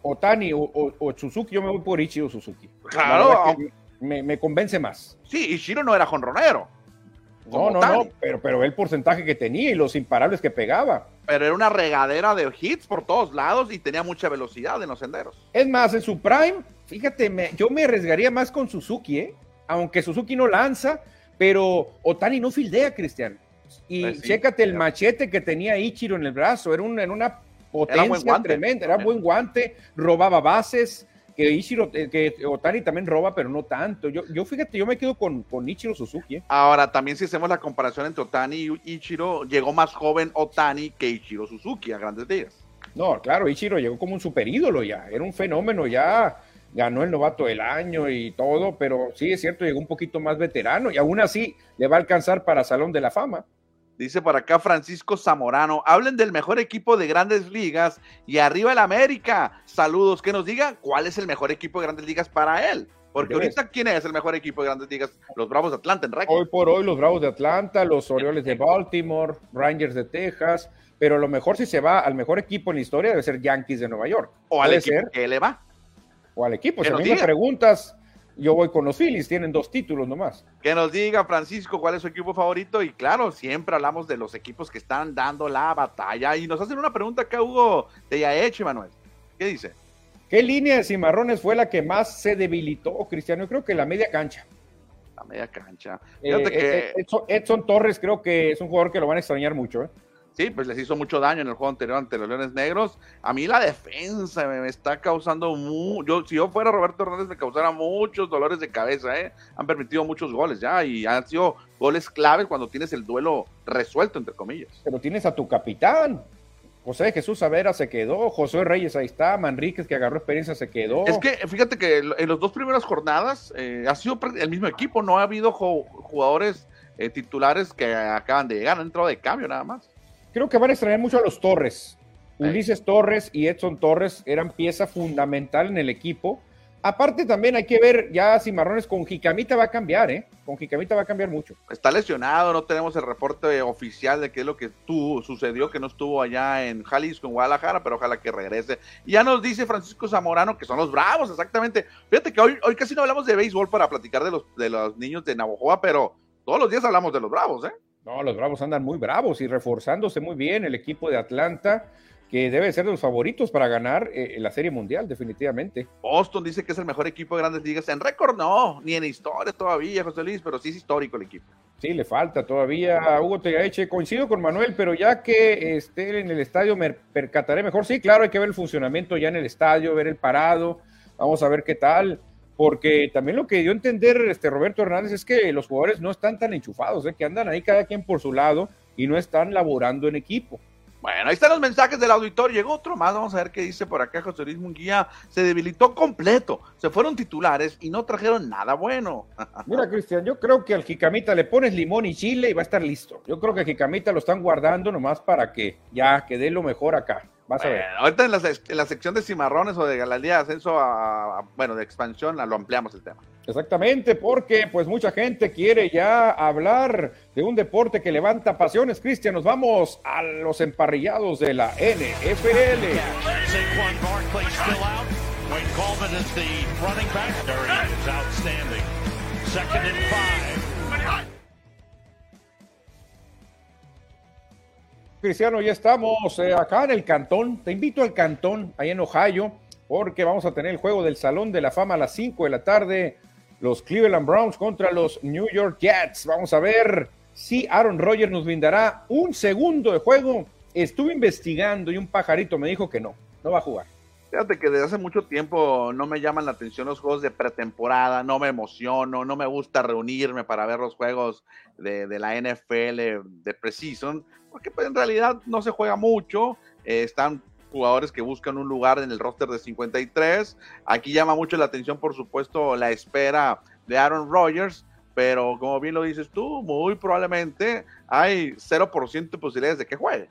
Otani o, o, Suzuki, yo me voy por Ichiro Suzuki. Claro. Me, convence más. Sí, Ichiro no era jonronero. No, no, no, pero, pero el porcentaje que tenía y los imparables que pegaba. Pero era una regadera de hits por todos lados y tenía mucha velocidad en los senderos. Es más, en su prime, fíjate, yo me arriesgaría más con Suzuki, ¿eh? Aunque Suzuki no lanza, pero Otani no fildea, Cristian. Y pues chécate el machete que tenía Ichiro en el brazo, era, un, una potencia tremenda, era buen guante, robaba bases, que Ichiro, eh, que Otani también roba, pero no tanto. Yo, yo fíjate, yo me quedo con, con Ichiro Suzuki. ¿eh? Ahora, también si hacemos la comparación entre Otani y Ichiro, llegó más joven Otani que Ichiro Suzuki a grandes días. No, claro, Ichiro llegó como un super ídolo ya, era un fenómeno ya, ganó el novato del año y todo, pero sí es cierto, llegó un poquito más veterano y aún así le va a alcanzar para Salón de la Fama. Dice por acá Francisco Zamorano, hablen del mejor equipo de grandes ligas y arriba el América. Saludos, que nos diga cuál es el mejor equipo de grandes ligas para él. Porque ahorita, ¿quién es el mejor equipo de grandes ligas? Los Bravos de Atlanta, en Hoy por hoy, los Bravos de Atlanta, los Orioles de Baltimore, Rangers de Texas. Pero lo mejor, si se va al mejor equipo en la historia, debe ser Yankees de Nueva York. O al equipo que le va. O al equipo. Si a mí me preguntas, yo voy con los Phillies, tienen dos títulos nomás. Que nos diga Francisco cuál es su equipo favorito y claro, siempre hablamos de los equipos que están dando la batalla y nos hacen una pregunta acá Hugo de hecho Manuel. ¿Qué dice? ¿Qué línea de cimarrones fue la que más se debilitó, Cristiano? Yo creo que la media cancha. La media cancha. Eh, eh, Edson, Edson, Torres creo que es un jugador que lo van a extrañar mucho. ¿eh? Sí, pues les hizo mucho daño en el juego anterior ante los Leones Negros. A mí la defensa me, está causando mucho. Si yo fuera Roberto Hernández, me causara muchos dolores de cabeza. ¿eh? Han permitido muchos goles ya y han sido goles claves cuando tienes el duelo resuelto, entre comillas. Pero tienes a tu capitán. José Jesús Savera se quedó, José Reyes ahí está, Manríquez que agarró experiencia se quedó. Es que fíjate que en las dos primeras jornadas eh, ha sido el mismo equipo, no ha habido jugadores eh, titulares que acaban de llegar, han entrado de cambio nada más. Creo que van a extrañar mucho a los Torres. Ulises Torres y Edson Torres eran pieza fundamental en el equipo. Aparte también hay que ver ya si Marrones con Jicamita va a cambiar, ¿eh? Con Jicamita va a cambiar mucho. Está lesionado, no tenemos el reporte oficial de qué es lo que tuvo, sucedió, que no estuvo allá en Jalisco, en Guadalajara, pero ojalá que regrese. Y ya nos dice Francisco Zamorano que son los bravos, exactamente. Fíjate que hoy, hoy casi no hablamos de béisbol para platicar de los, de los niños de Navojoa, pero todos los días hablamos de los bravos, ¿eh? No, los Bravos andan muy bravos y reforzándose muy bien el equipo de Atlanta, que debe ser de los favoritos para ganar eh, la Serie Mundial, definitivamente. Boston dice que es el mejor equipo de grandes ligas. En récord no, ni en historia todavía, José Luis, pero sí es histórico el equipo. Sí, le falta todavía a Hugo Tegaeche. Coincido con Manuel, pero ya que esté en el estadio me percataré mejor. Sí, claro, hay que ver el funcionamiento ya en el estadio, ver el parado. Vamos a ver qué tal porque también lo que dio a entender este Roberto Hernández es que los jugadores no están tan enchufados, ¿eh? que andan ahí cada quien por su lado y no están laborando en equipo. Bueno, ahí están los mensajes del auditor. Llegó otro más. Vamos a ver qué dice por acá. José Luis Munguía se debilitó completo. Se fueron titulares y no trajeron nada bueno. Mira, Cristian, yo creo que al Jicamita le pones limón y chile y va a estar listo. Yo creo que al Jicamita lo están guardando nomás para que ya quede lo mejor acá. Vas a ver. ahorita en la, sección de cimarrones o de galalía de ascenso a, bueno, de expansión, lo ampliamos el tema. Exactamente, porque pues mucha gente quiere ya hablar de un deporte que levanta pasiones. Cristian, nos vamos a los emparrillados de la NFL. Cristiano, ya estamos eh, acá en el Cantón. Te invito al Cantón, ahí en Ohio, porque vamos a tener el juego del Salón de la Fama a las 5 de la tarde. Los Cleveland Browns contra los New York Jets. Vamos a ver si Aaron Rodgers nos brindará un segundo de juego. Estuve investigando y un pajarito me dijo que no, no va a jugar. Fíjate que desde hace mucho tiempo no me llaman la atención los juegos de pretemporada, no me emociono, no me gusta reunirme para ver los juegos de, la NFL de Precision, porque pues, en realidad no se juega mucho, eh, están jugadores que buscan un lugar en el roster de 53. Aquí llama mucho la atención, por supuesto, la espera de Aaron Rodgers, pero como bien lo dices tú, muy probablemente hay 0% de posibilidades de que juegue.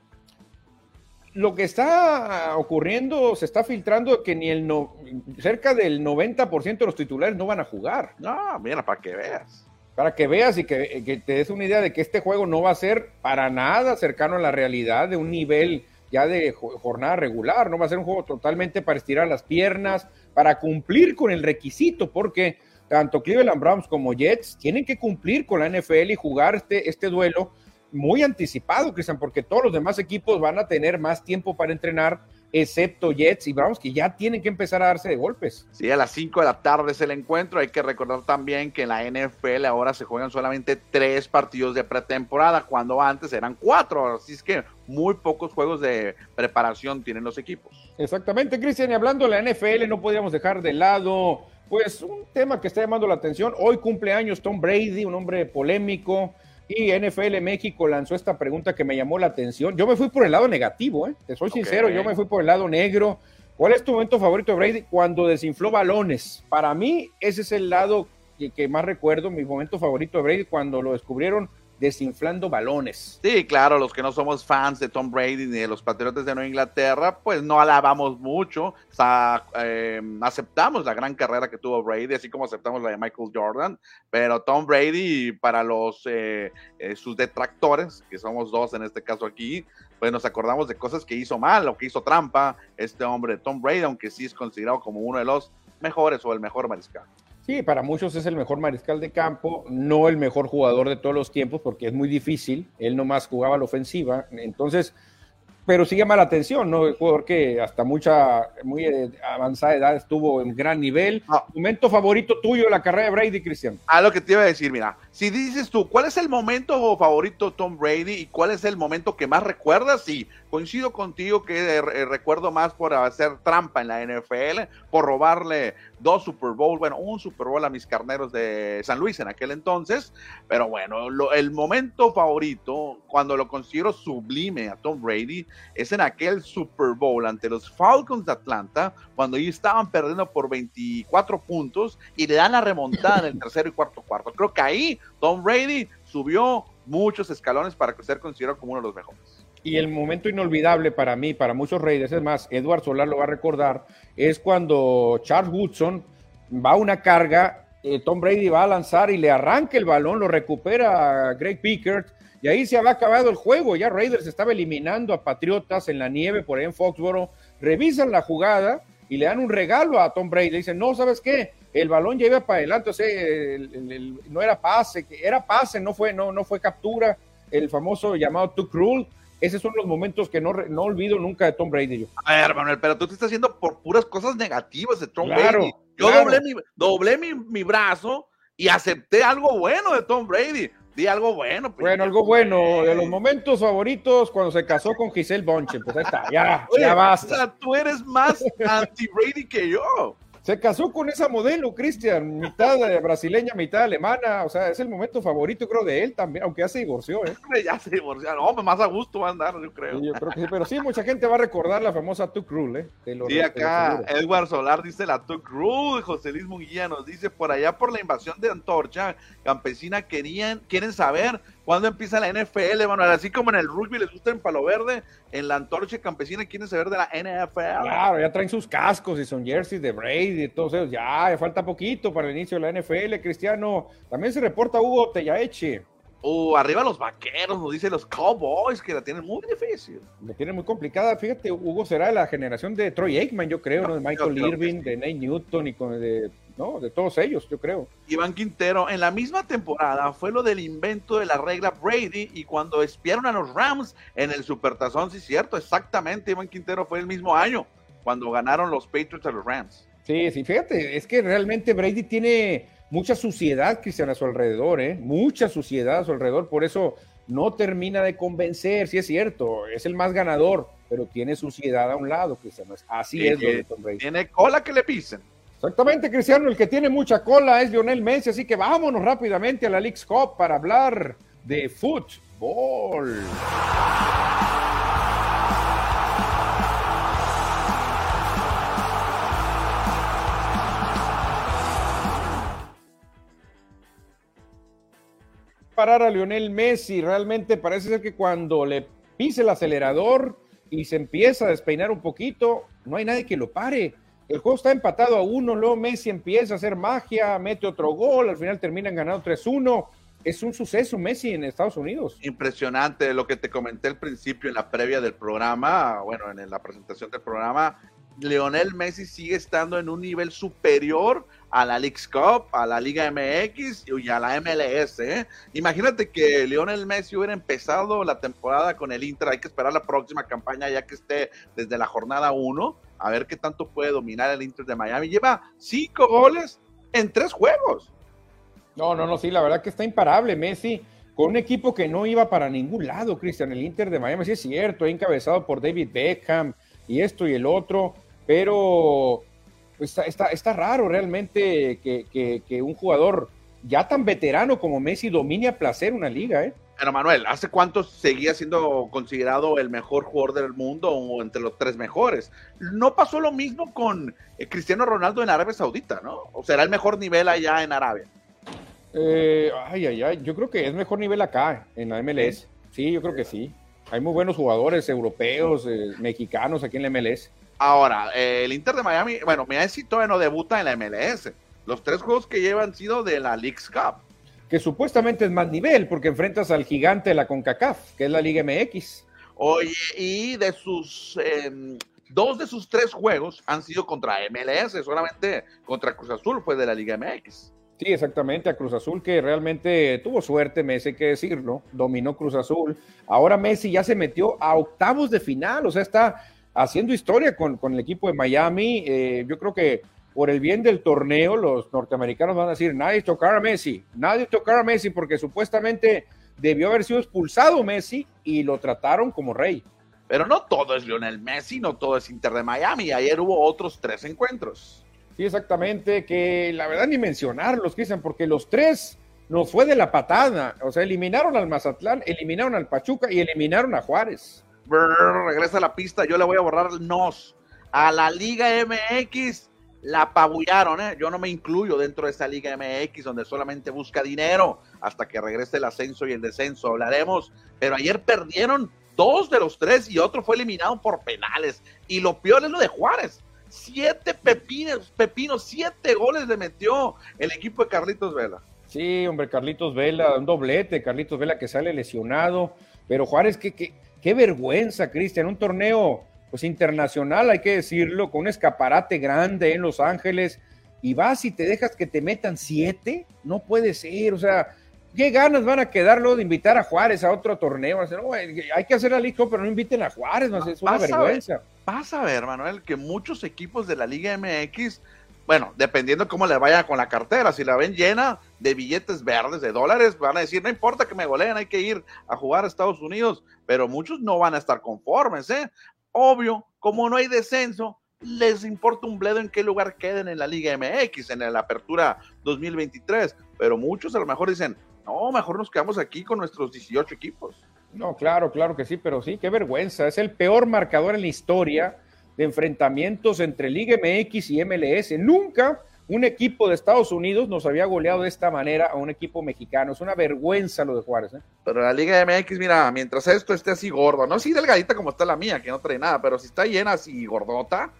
Lo que está ocurriendo, se está filtrando que ni el no, cerca del 90% de los titulares no van a jugar. No, mira, para que veas para que veas y que, te des una idea de que este juego no va a ser para nada cercano a la realidad de un nivel ya de jornada regular, no va a ser un juego totalmente para estirar las piernas, para cumplir con el requisito, porque tanto Cleveland Browns como Jets tienen que cumplir con la NFL y jugar este, este duelo muy anticipado, Cristian, porque todos los demás equipos van a tener más tiempo para entrenar excepto Jets y Browns, que ya tienen que empezar a darse de golpes. Sí, a las 5 de la tarde es el encuentro. Hay que recordar también que en la NFL ahora se juegan solamente tres partidos de pretemporada, cuando antes eran cuatro. Así es que muy pocos juegos de preparación tienen los equipos. Exactamente, Cristian. Y hablando de la NFL, no podíamos dejar de lado, pues, un tema que está llamando la atención. Hoy cumpleaños Tom Brady, un hombre polémico y NFL México lanzó esta pregunta que me llamó la atención. Yo me fui por el lado negativo, ¿eh? te soy sincero, yo me fui por el lado negro. ¿Cuál es tu momento favorito de Brady? Cuando desinfló balones. Para mí, ese es el lado que, que más recuerdo, mi momento favorito de Brady, cuando lo descubrieron desinflando balones. Sí, claro, los que no somos fans de Tom Brady ni de los Patriotas de Nueva Inglaterra, pues no alabamos mucho, o sea, em, aceptamos la gran carrera que tuvo Brady, así como aceptamos la de Michael Jordan, pero Tom Brady, para los eh, eh, sus detractores, que somos dos en este caso aquí, pues nos acordamos de cosas que hizo mal o que hizo trampa este hombre Tom Brady, aunque sí es considerado como uno de los mejores o el mejor mariscal. Sí, para muchos es el mejor mariscal de campo, no el mejor jugador de todos los tiempos, porque es muy difícil. Él nomás jugaba la ofensiva. Entonces, pero sí llama la atención, ¿no? El jugador que hasta mucha, muy eh, avanzada edad estuvo en gran nivel. Ah. ¿Momento favorito tuyo de la carrera de Brady, Cristian? Ah, lo que te iba a decir, mira, si dices tú, ¿cuál es el momento favorito Tom Brady y cuál es el momento que más recuerdas? Sí, coincido contigo que eh, recuerdo más por hacer trampa en la NFL, por robarle dos Super Bowl, bueno, un Super Bowl a mis carneros de San Luis en aquel entonces, pero bueno, el momento favorito, cuando lo considero sublime a Tom Brady, es en aquel Super Bowl ante los Falcons de Atlanta, cuando ellos estaban perdiendo por 24 puntos y le dan la remontada en el tercero y cuarto cuarto. Creo que ahí Tom Brady subió muchos escalones para ser considerado como uno de los mejores. Y el momento inolvidable para mí, para muchos Raiders, es más, Edward Solar lo va a recordar, es cuando Charles Woodson va a una carga, eh, Tom Brady va a lanzar y le arranca el balón, lo recupera Greg Pickert, y ahí se había acabado el juego. Ya Raiders estaba eliminando a Patriotas en la nieve por ahí en Foxboro. Revisan la jugada y le dan un regalo a Tom Brady. Le dicen, no, ¿sabes qué? El balón ya iba para adelante, o sea, no era pase, era pase, no fue, no, no fue captura, el famoso llamado Tuck Rule esos son los momentos que no, no olvido nunca de Tom Brady. Yo. A ver, Manuel, pero tú te estás haciendo por puras cosas negativas de Tom Brady. Yo doblé, mi, doblé mi, mi, brazo y acepté algo bueno de Tom Brady. Di algo bueno. Pues. Bueno, algo bueno. De los momentos favoritos cuando se casó con Giselle Bonche. Pues ahí está, ya, ya basta. O sea, tú eres más anti-Brady que yo. Se casó con esa modelo, Cristian, mitad brasileña, mitad alemana. O sea, es el momento favorito, creo, de él también, aunque ya se divorció, ¿eh? Ya se divorció. No, más a gusto va a andar, yo creo. yo creo que sí, pero sí, mucha gente va a recordar la famosa Tuck Rule, ¿eh? sí, acá Edward Solar dice la Tuck Rule. José Luis Munguía nos dice por allá por la invasión de Antorcha, campesina querían, quieren saber ¿Cuándo empieza la NFL, Manuel? Así como en el rugby les gusta en palo verde, en la antorcha campesina quieren saber de la NFL. Claro, ya traen sus cascos y son jerseys de Brady y todos ellos. Ya, ya falta poquito para el inicio de la NFL, Cristiano. También se reporta Hugo Tellaeche. Uh, arriba los vaqueros, nos dicen los Cowboys, que la tienen muy difícil. La tienen muy complicada. Fíjate, Hugo será la generación de Troy Aikman, yo creo, ¿no? De Michael Irving, de Nate Newton y con, de, ¿no? de todos ellos, yo creo. Iván Quintero, en la misma temporada fue lo del invento de la regla Brady y cuando espiaron a los Rams en el Supertazón, sí, cierto, exactamente. Iván Quintero fue el mismo año cuando ganaron los Patriots a los Rams. Sí, sí, fíjate, es que realmente Brady tiene mucha suciedad, Cristian, a su alrededor, ¿eh? Mucha suciedad a su alrededor, por eso no termina de convencer, sí es cierto, es el más ganador, pero tiene suciedad a un lado, Cristiano. Así es, Brady. Tiene cola que le pisen. Exactamente, Cristiano, el que tiene mucha cola es Lionel Messi, así que vámonos rápidamente a la League's Cup para hablar de fútbol. Parar a Lionel Messi. Realmente parece ser que cuando le pise el acelerador y se empieza a despeinar un poquito, no hay nadie que lo pare. El juego está empatado a uno, luego Messi empieza a hacer magia, mete otro gol, al final terminan ganando 3-1. Es un suceso Messi en Estados Unidos. Impresionante lo que te comenté al principio en la previa del programa, bueno, en la presentación del programa. Lionel Messi sigue estando en un nivel superior a la League Cup, a la Liga MX y a la MLS. ¿eh? Imagínate que Lionel Messi hubiera empezado la temporada con el Inter, hay que esperar la próxima campaña ya que esté desde la jornada 1, a ver qué tanto puede dominar el Inter de Miami. Lleva cinco goles en tres juegos. No, no, no, sí, la verdad que está imparable Messi con un equipo que no iba para ningún lado, Cristian, el Inter de Miami, sí es cierto, encabezado por David Beckham y esto y el otro, pero pues, está, está, raro realmente que, un jugador ya tan veterano como Messi domine a placer una liga, ¿eh? Pero Manuel, ¿hace cuánto seguía siendo considerado el mejor jugador del mundo o entre los tres mejores? No pasó lo mismo con eh, Cristiano Ronaldo en Arabia Saudita, ¿no? ¿O será el mejor nivel allá en Arabia? Eh, ay, ay, ay, yo creo que es mejor nivel acá, en la MLS. Sí, yo creo que sí. Hay muy buenos jugadores europeos, eh, mexicanos aquí en la MLS. Ahora, eh, el Inter de Miami, bueno, Messi todavía no debuta en la MLS. Los tres juegos que llevan han sido de la League's Cup. Que supuestamente es más nivel, porque enfrentas al gigante de la CONCACAF, que es la Liga MX. Oye, y de sus em, dos de sus tres juegos han sido contra MLS, solamente contra Cruz Azul fue de la Liga MX. Sí, exactamente, a Cruz Azul que realmente tuvo suerte, Messi, hay que decirlo, dominó Cruz Azul. Ahora Messi ya se metió a octavos de final, o sea, está haciendo historia con, el equipo de Miami. Eh, yo creo que por el bien del torneo, los norteamericanos van a decir, nadie tocar a Messi, nadie tocar a Messi, porque supuestamente debió haber sido expulsado Messi y lo trataron como rey. Pero no todo es Lionel Messi, no todo es Inter de Miami. Ayer hubo otros tres encuentros. Sí, exactamente, que la verdad ni mencionarlos, Cristian, porque los tres nos fue de la patada. O sea, eliminaron al Mazatlán, eliminaron al Pachuca y eliminaron a Juárez regresa a la pista, yo le voy a borrar nos. A la Liga MX la apabullaron, ¿eh? yo no me incluyo dentro de esta Liga MX donde solamente busca dinero hasta que regrese el ascenso y el descenso, hablaremos, pero ayer perdieron dos de los tres y otro fue eliminado por penales. Y lo peor es lo de Juárez. Siete pepinos, pepinos, siete goles le metió el equipo de Carlitos Vela. Sí, hombre, Carlitos Vela, un doblete, Carlitos Vela que sale lesionado, pero Juárez que Qué vergüenza, Cristian, un torneo pues internacional, hay que decirlo, con un escaparate grande en Los Ángeles, y vas y te dejas que te metan siete, no puede ser, o sea, ¿qué ganas van a quedar luego de invitar a Juárez a otro torneo? hay que hacer la Liga, pero no inviten a Juárez, no, es una vergüenza. pasa a ver, Manuel, que muchos equipos de la Liga MX bueno, dependiendo cómo le vaya con la cartera, si la ven llena de billetes verdes, de dólares, van a decir, no importa que me goleen, hay que ir a jugar a Estados Unidos, pero muchos no van a estar conformes, ¿eh? Obvio, como no hay descenso, les importa un bledo en qué lugar queden en la Liga MX, en la apertura 2023, pero muchos a lo mejor dicen, no, mejor nos quedamos aquí con nuestros 18 equipos. No, claro, claro que sí, pero sí, qué vergüenza, es el peor marcador en la historia de enfrentamientos entre Liga MX y MLS. Nunca un equipo de Estados Unidos nos había goleado de esta manera a un equipo mexicano. Es una vergüenza lo de Juárez. ¿eh? Pero la Liga MX, mira, mientras esto esté así gordo, no así delgadita como está la mía, que no trae nada, pero si está llena así gordota,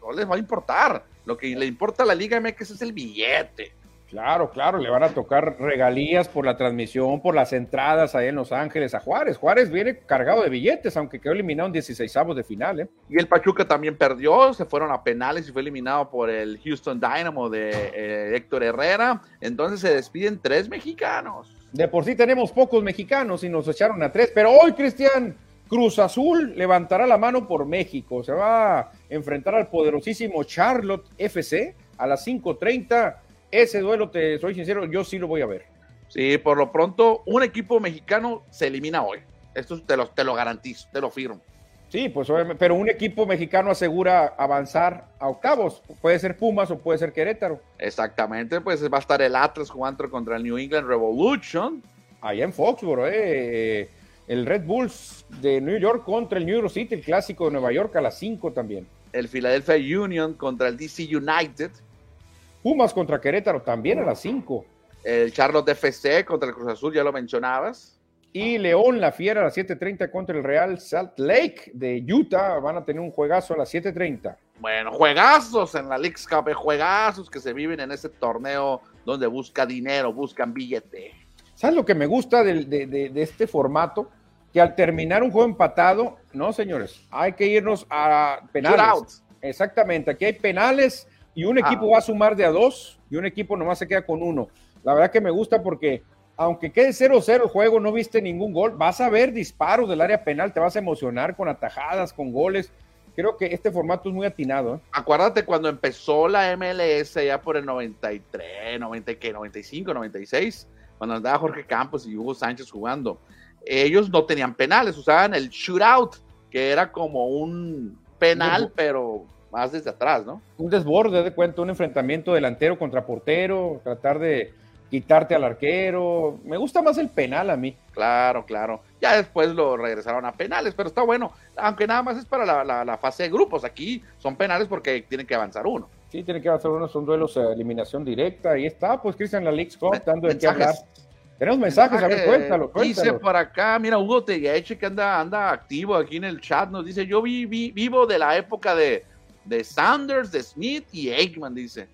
no les va a importar. Lo que le importa a la Liga MX es el billete. Claro, claro, le van a tocar regalías por la transmisión, por las entradas ahí en Los Ángeles a Juárez. Juárez viene cargado de billetes, aunque quedó eliminado en 16 avos de final. ¿eh? Y el Pachuca también perdió, se fueron a penales y fue eliminado por el Houston Dynamo de eh, Héctor Herrera. Entonces se despiden tres mexicanos. De por sí tenemos pocos mexicanos y nos echaron a tres, pero hoy, Cristian, Cruz Azul levantará la mano por México. Se va a enfrentar al poderosísimo Charlotte FC a las 5:30 ese duelo, te soy sincero, yo sí lo voy a ver. Sí, por lo pronto, un equipo mexicano se elimina hoy. Esto te lo, te lo garantizo, te lo firmo. Sí, pues pero un equipo mexicano asegura avanzar a octavos. Puede ser Pumas o puede ser Querétaro. Exactamente, pues va a estar el Atlas jugando contra el New England Revolution. Allá en Foxborough, eh. El Red Bulls de New York contra el New York City, el clásico de Nueva York a las 5 también. El Philadelphia Union contra el DC United. Pumas contra Querétaro también a las 5. El Charlotte FC contra el Cruz Azul, ya lo mencionabas. Y León, la Fiera a las 7:30 contra el Real Salt Lake de Utah. Van a tener un juegazo a las 7:30. Bueno, juegazos en la League Cup, juegazos que se viven en ese torneo donde busca dinero, buscan billete. ¿Sabes lo que me gusta de, de este formato? Que al terminar un juego empatado, no señores, hay que irnos a penales. Exactamente, aquí hay penales y un equipo ah. va a sumar de a dos y un equipo nomás se queda con uno. La verdad que me gusta porque aunque quede 0-0 el juego, no viste ningún gol, vas a ver disparos del área penal, te vas a emocionar con atajadas, con goles. Creo que este formato es muy atinado. ¿eh? Acuérdate cuando empezó la MLS ya por el 93, 90, ¿qué? 95, 96, cuando andaba Jorge Campos y Hugo Sánchez jugando. Ellos no tenían penales, usaban el shootout, que era como un penal, pero más desde atrás, ¿no? Un desborde, de cuenta, un enfrentamiento delantero contra portero, tratar de quitarte al arquero. Me gusta más el penal a mí. Claro, claro. Ya después lo regresaron a penales, pero está bueno. Aunque nada más es para la, fase de grupos. Aquí son penales porque tienen que avanzar uno. Sí, tiene que avanzar uno, son duelos de eliminación directa. Ahí está, pues Cristian, la League Cup, dando de qué hablar. Tenemos mensajes, a ver, cuéntalo, cuéntalo. Dice por acá, mira, Hugo Tegueche que anda, anda activo aquí en el chat, nos dice, yo vi, vivo de la época de, de Sanders, de Smith y Aikman, dice.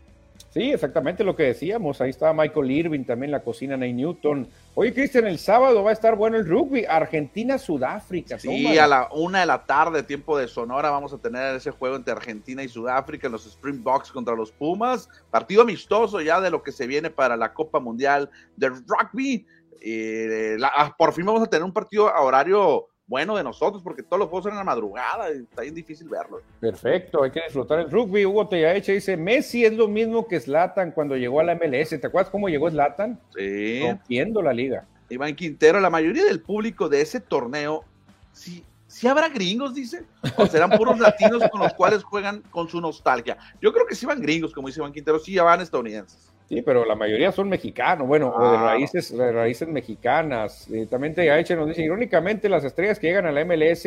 Sí, exactamente lo que decíamos. Ahí estaba Michael Irving, también la cocina Nate Newton. Oye, Cristian, el sábado va a estar bueno el rugby. Argentina-Sudáfrica. Sí, a la una de la tarde, tiempo de Sonora, vamos a tener ese juego entre Argentina y Sudáfrica en los Springboks contra los Pumas. Partido amistoso ya de lo que se viene para la Copa Mundial de Rugby. Eh, ah, por fin vamos a tener un partido a horario bueno de nosotros, porque todos los juegos son en la madrugada y está bien difícil verlo. Perfecto, hay que disfrutar el rugby. Hugo Tellaeche dice, Messi es lo mismo que Slatan cuando llegó a la MLS. ¿Te acuerdas cómo llegó Slatan? Sí. Rompiendo la liga. Iván Quintero, la mayoría del público de ese torneo, sí, sí habrá gringos, dice, o serán puros latinos con los cuales juegan con su nostalgia. Yo creo que sí van gringos, como dice Iván Quintero, sí ya van estadounidenses. Sí, pero la mayoría son mexicanos, bueno, o de ah. raíces, de raíces mexicanas. También Tegaeche nos dice, irónicamente, las estrellas que llegan a la MLS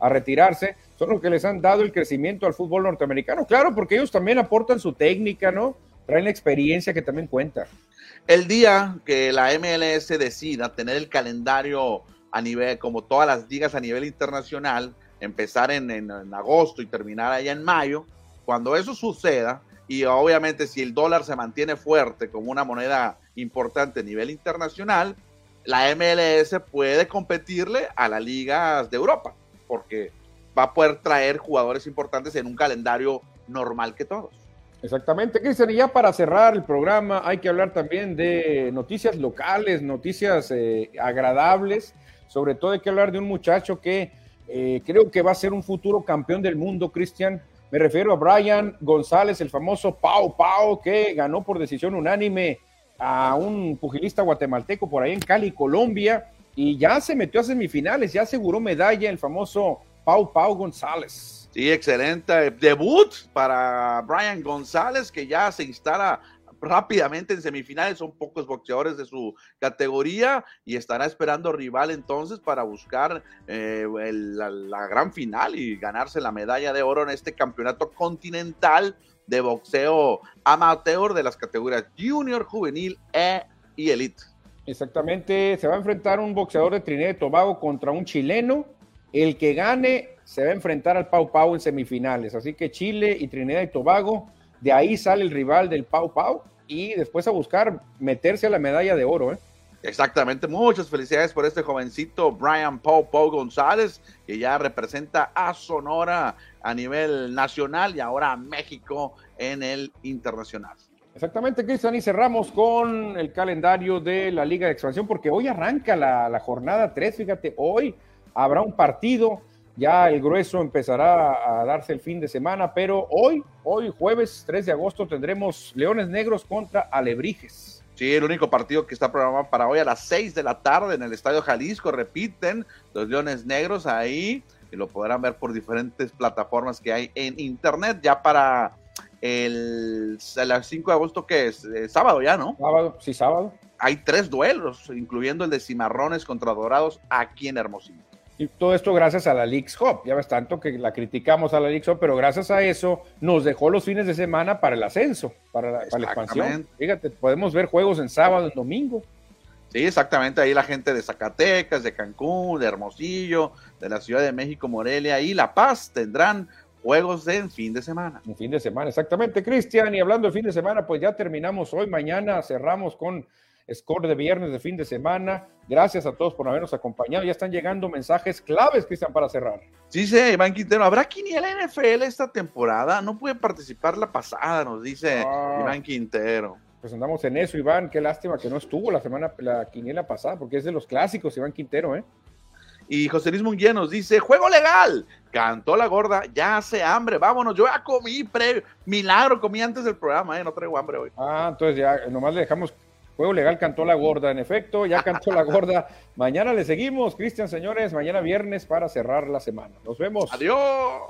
a retirarse son los que les han dado el crecimiento al fútbol norteamericano. Claro, porque ellos también aportan su técnica, ¿no? Traen la experiencia que también cuenta. El día que la MLS decida tener el calendario a nivel, como todas las ligas a nivel internacional, empezar en, en agosto y terminar allá en mayo, cuando eso suceda, y obviamente si el dólar se mantiene fuerte como una moneda importante a nivel internacional, la MLS puede competirle a las ligas de Europa, porque va a poder traer jugadores importantes en un calendario normal que todos. Exactamente, Cristian, y ya para cerrar el programa hay que hablar también de noticias locales, noticias eh, agradables, sobre todo hay que hablar de un muchacho que eh, creo que va a ser un futuro campeón del mundo, Cristian, me refiero a Brian González, el famoso Pau Pau, que ganó por decisión unánime a un pugilista guatemalteco por ahí en Cali, Colombia, y ya se metió a semifinales, ya aseguró medalla el famoso Pau Pau González. Sí, excelente debut para Brian González, que ya se instala rápidamente en semifinales, son pocos boxeadores de su categoría y estará esperando rival entonces para buscar eh, la, gran final y ganarse la medalla de oro en este campeonato continental de boxeo amateur de las categorías junior, juvenil e y elite. Exactamente, se va a enfrentar un boxeador de Trinidad y Tobago contra un chileno. El que gane se va a enfrentar al Pau Pau en semifinales. Así que Chile y Trinidad y Tobago, de ahí sale el rival del Pau Pau y después a buscar meterse a la medalla de oro. ¿eh? Exactamente, muchas felicidades por este jovencito Brian Pau Pau González, que ya representa a Sonora a nivel nacional y ahora a México en el internacional. Exactamente, Cristian, y cerramos con el calendario de la Liga de Expansión, porque hoy arranca la, la jornada 3, fíjate, hoy habrá un partido ya el grueso empezará a darse el fin de semana, pero hoy, hoy jueves 3 de agosto tendremos Leones Negros contra Alebrijes. Sí, el único partido que está programado para hoy a las 6 de la tarde en el Estadio Jalisco, repiten los Leones Negros ahí y lo podrán ver por diferentes plataformas que hay en internet ya para el, 5 de agosto que es eh, sábado ya, ¿no? Sábado, sí, sábado. Hay tres duelos, incluyendo el de Cimarrones contra Dorados aquí en Hermosillo. Y todo esto gracias a la Leagues Hop. Ya ves tanto que la criticamos a la Leagues Hop, pero gracias a eso nos dejó los fines de semana para el ascenso, para la, expansión. Fíjate, podemos ver juegos en sábado, en domingo. Sí, exactamente. Ahí la gente de Zacatecas, de Cancún, de Hermosillo, de la Ciudad de México, Morelia y La Paz tendrán juegos en fin de semana. En fin de semana, exactamente, Cristian. Y hablando de fin de semana, pues ya terminamos hoy. Mañana cerramos con score de viernes de fin de semana. Gracias a todos por habernos acompañado. Ya están llegando mensajes claves, Cristian, para cerrar. Sí, sí, Iván Quintero. ¿Habrá quiniela NFL esta temporada? No pude participar la pasada, nos dice ah. Iván Quintero. Pues andamos en eso, Iván. Qué lástima que no estuvo la semana, la quiniela pasada, porque es de los clásicos, Iván Quintero, ¿eh? Y José Luis Munguía nos dice, juego legal, cantó la gorda, ya hace hambre, vámonos, yo ya comí, pre milagro, comí antes del programa, ¿eh? no traigo hambre hoy. Ah, entonces ya nomás le dejamos Juego legal cantó la gorda, en efecto, ya cantó la gorda. Mañana le seguimos, Cristian, señores, mañana viernes para cerrar la semana. Nos vemos. Adiós.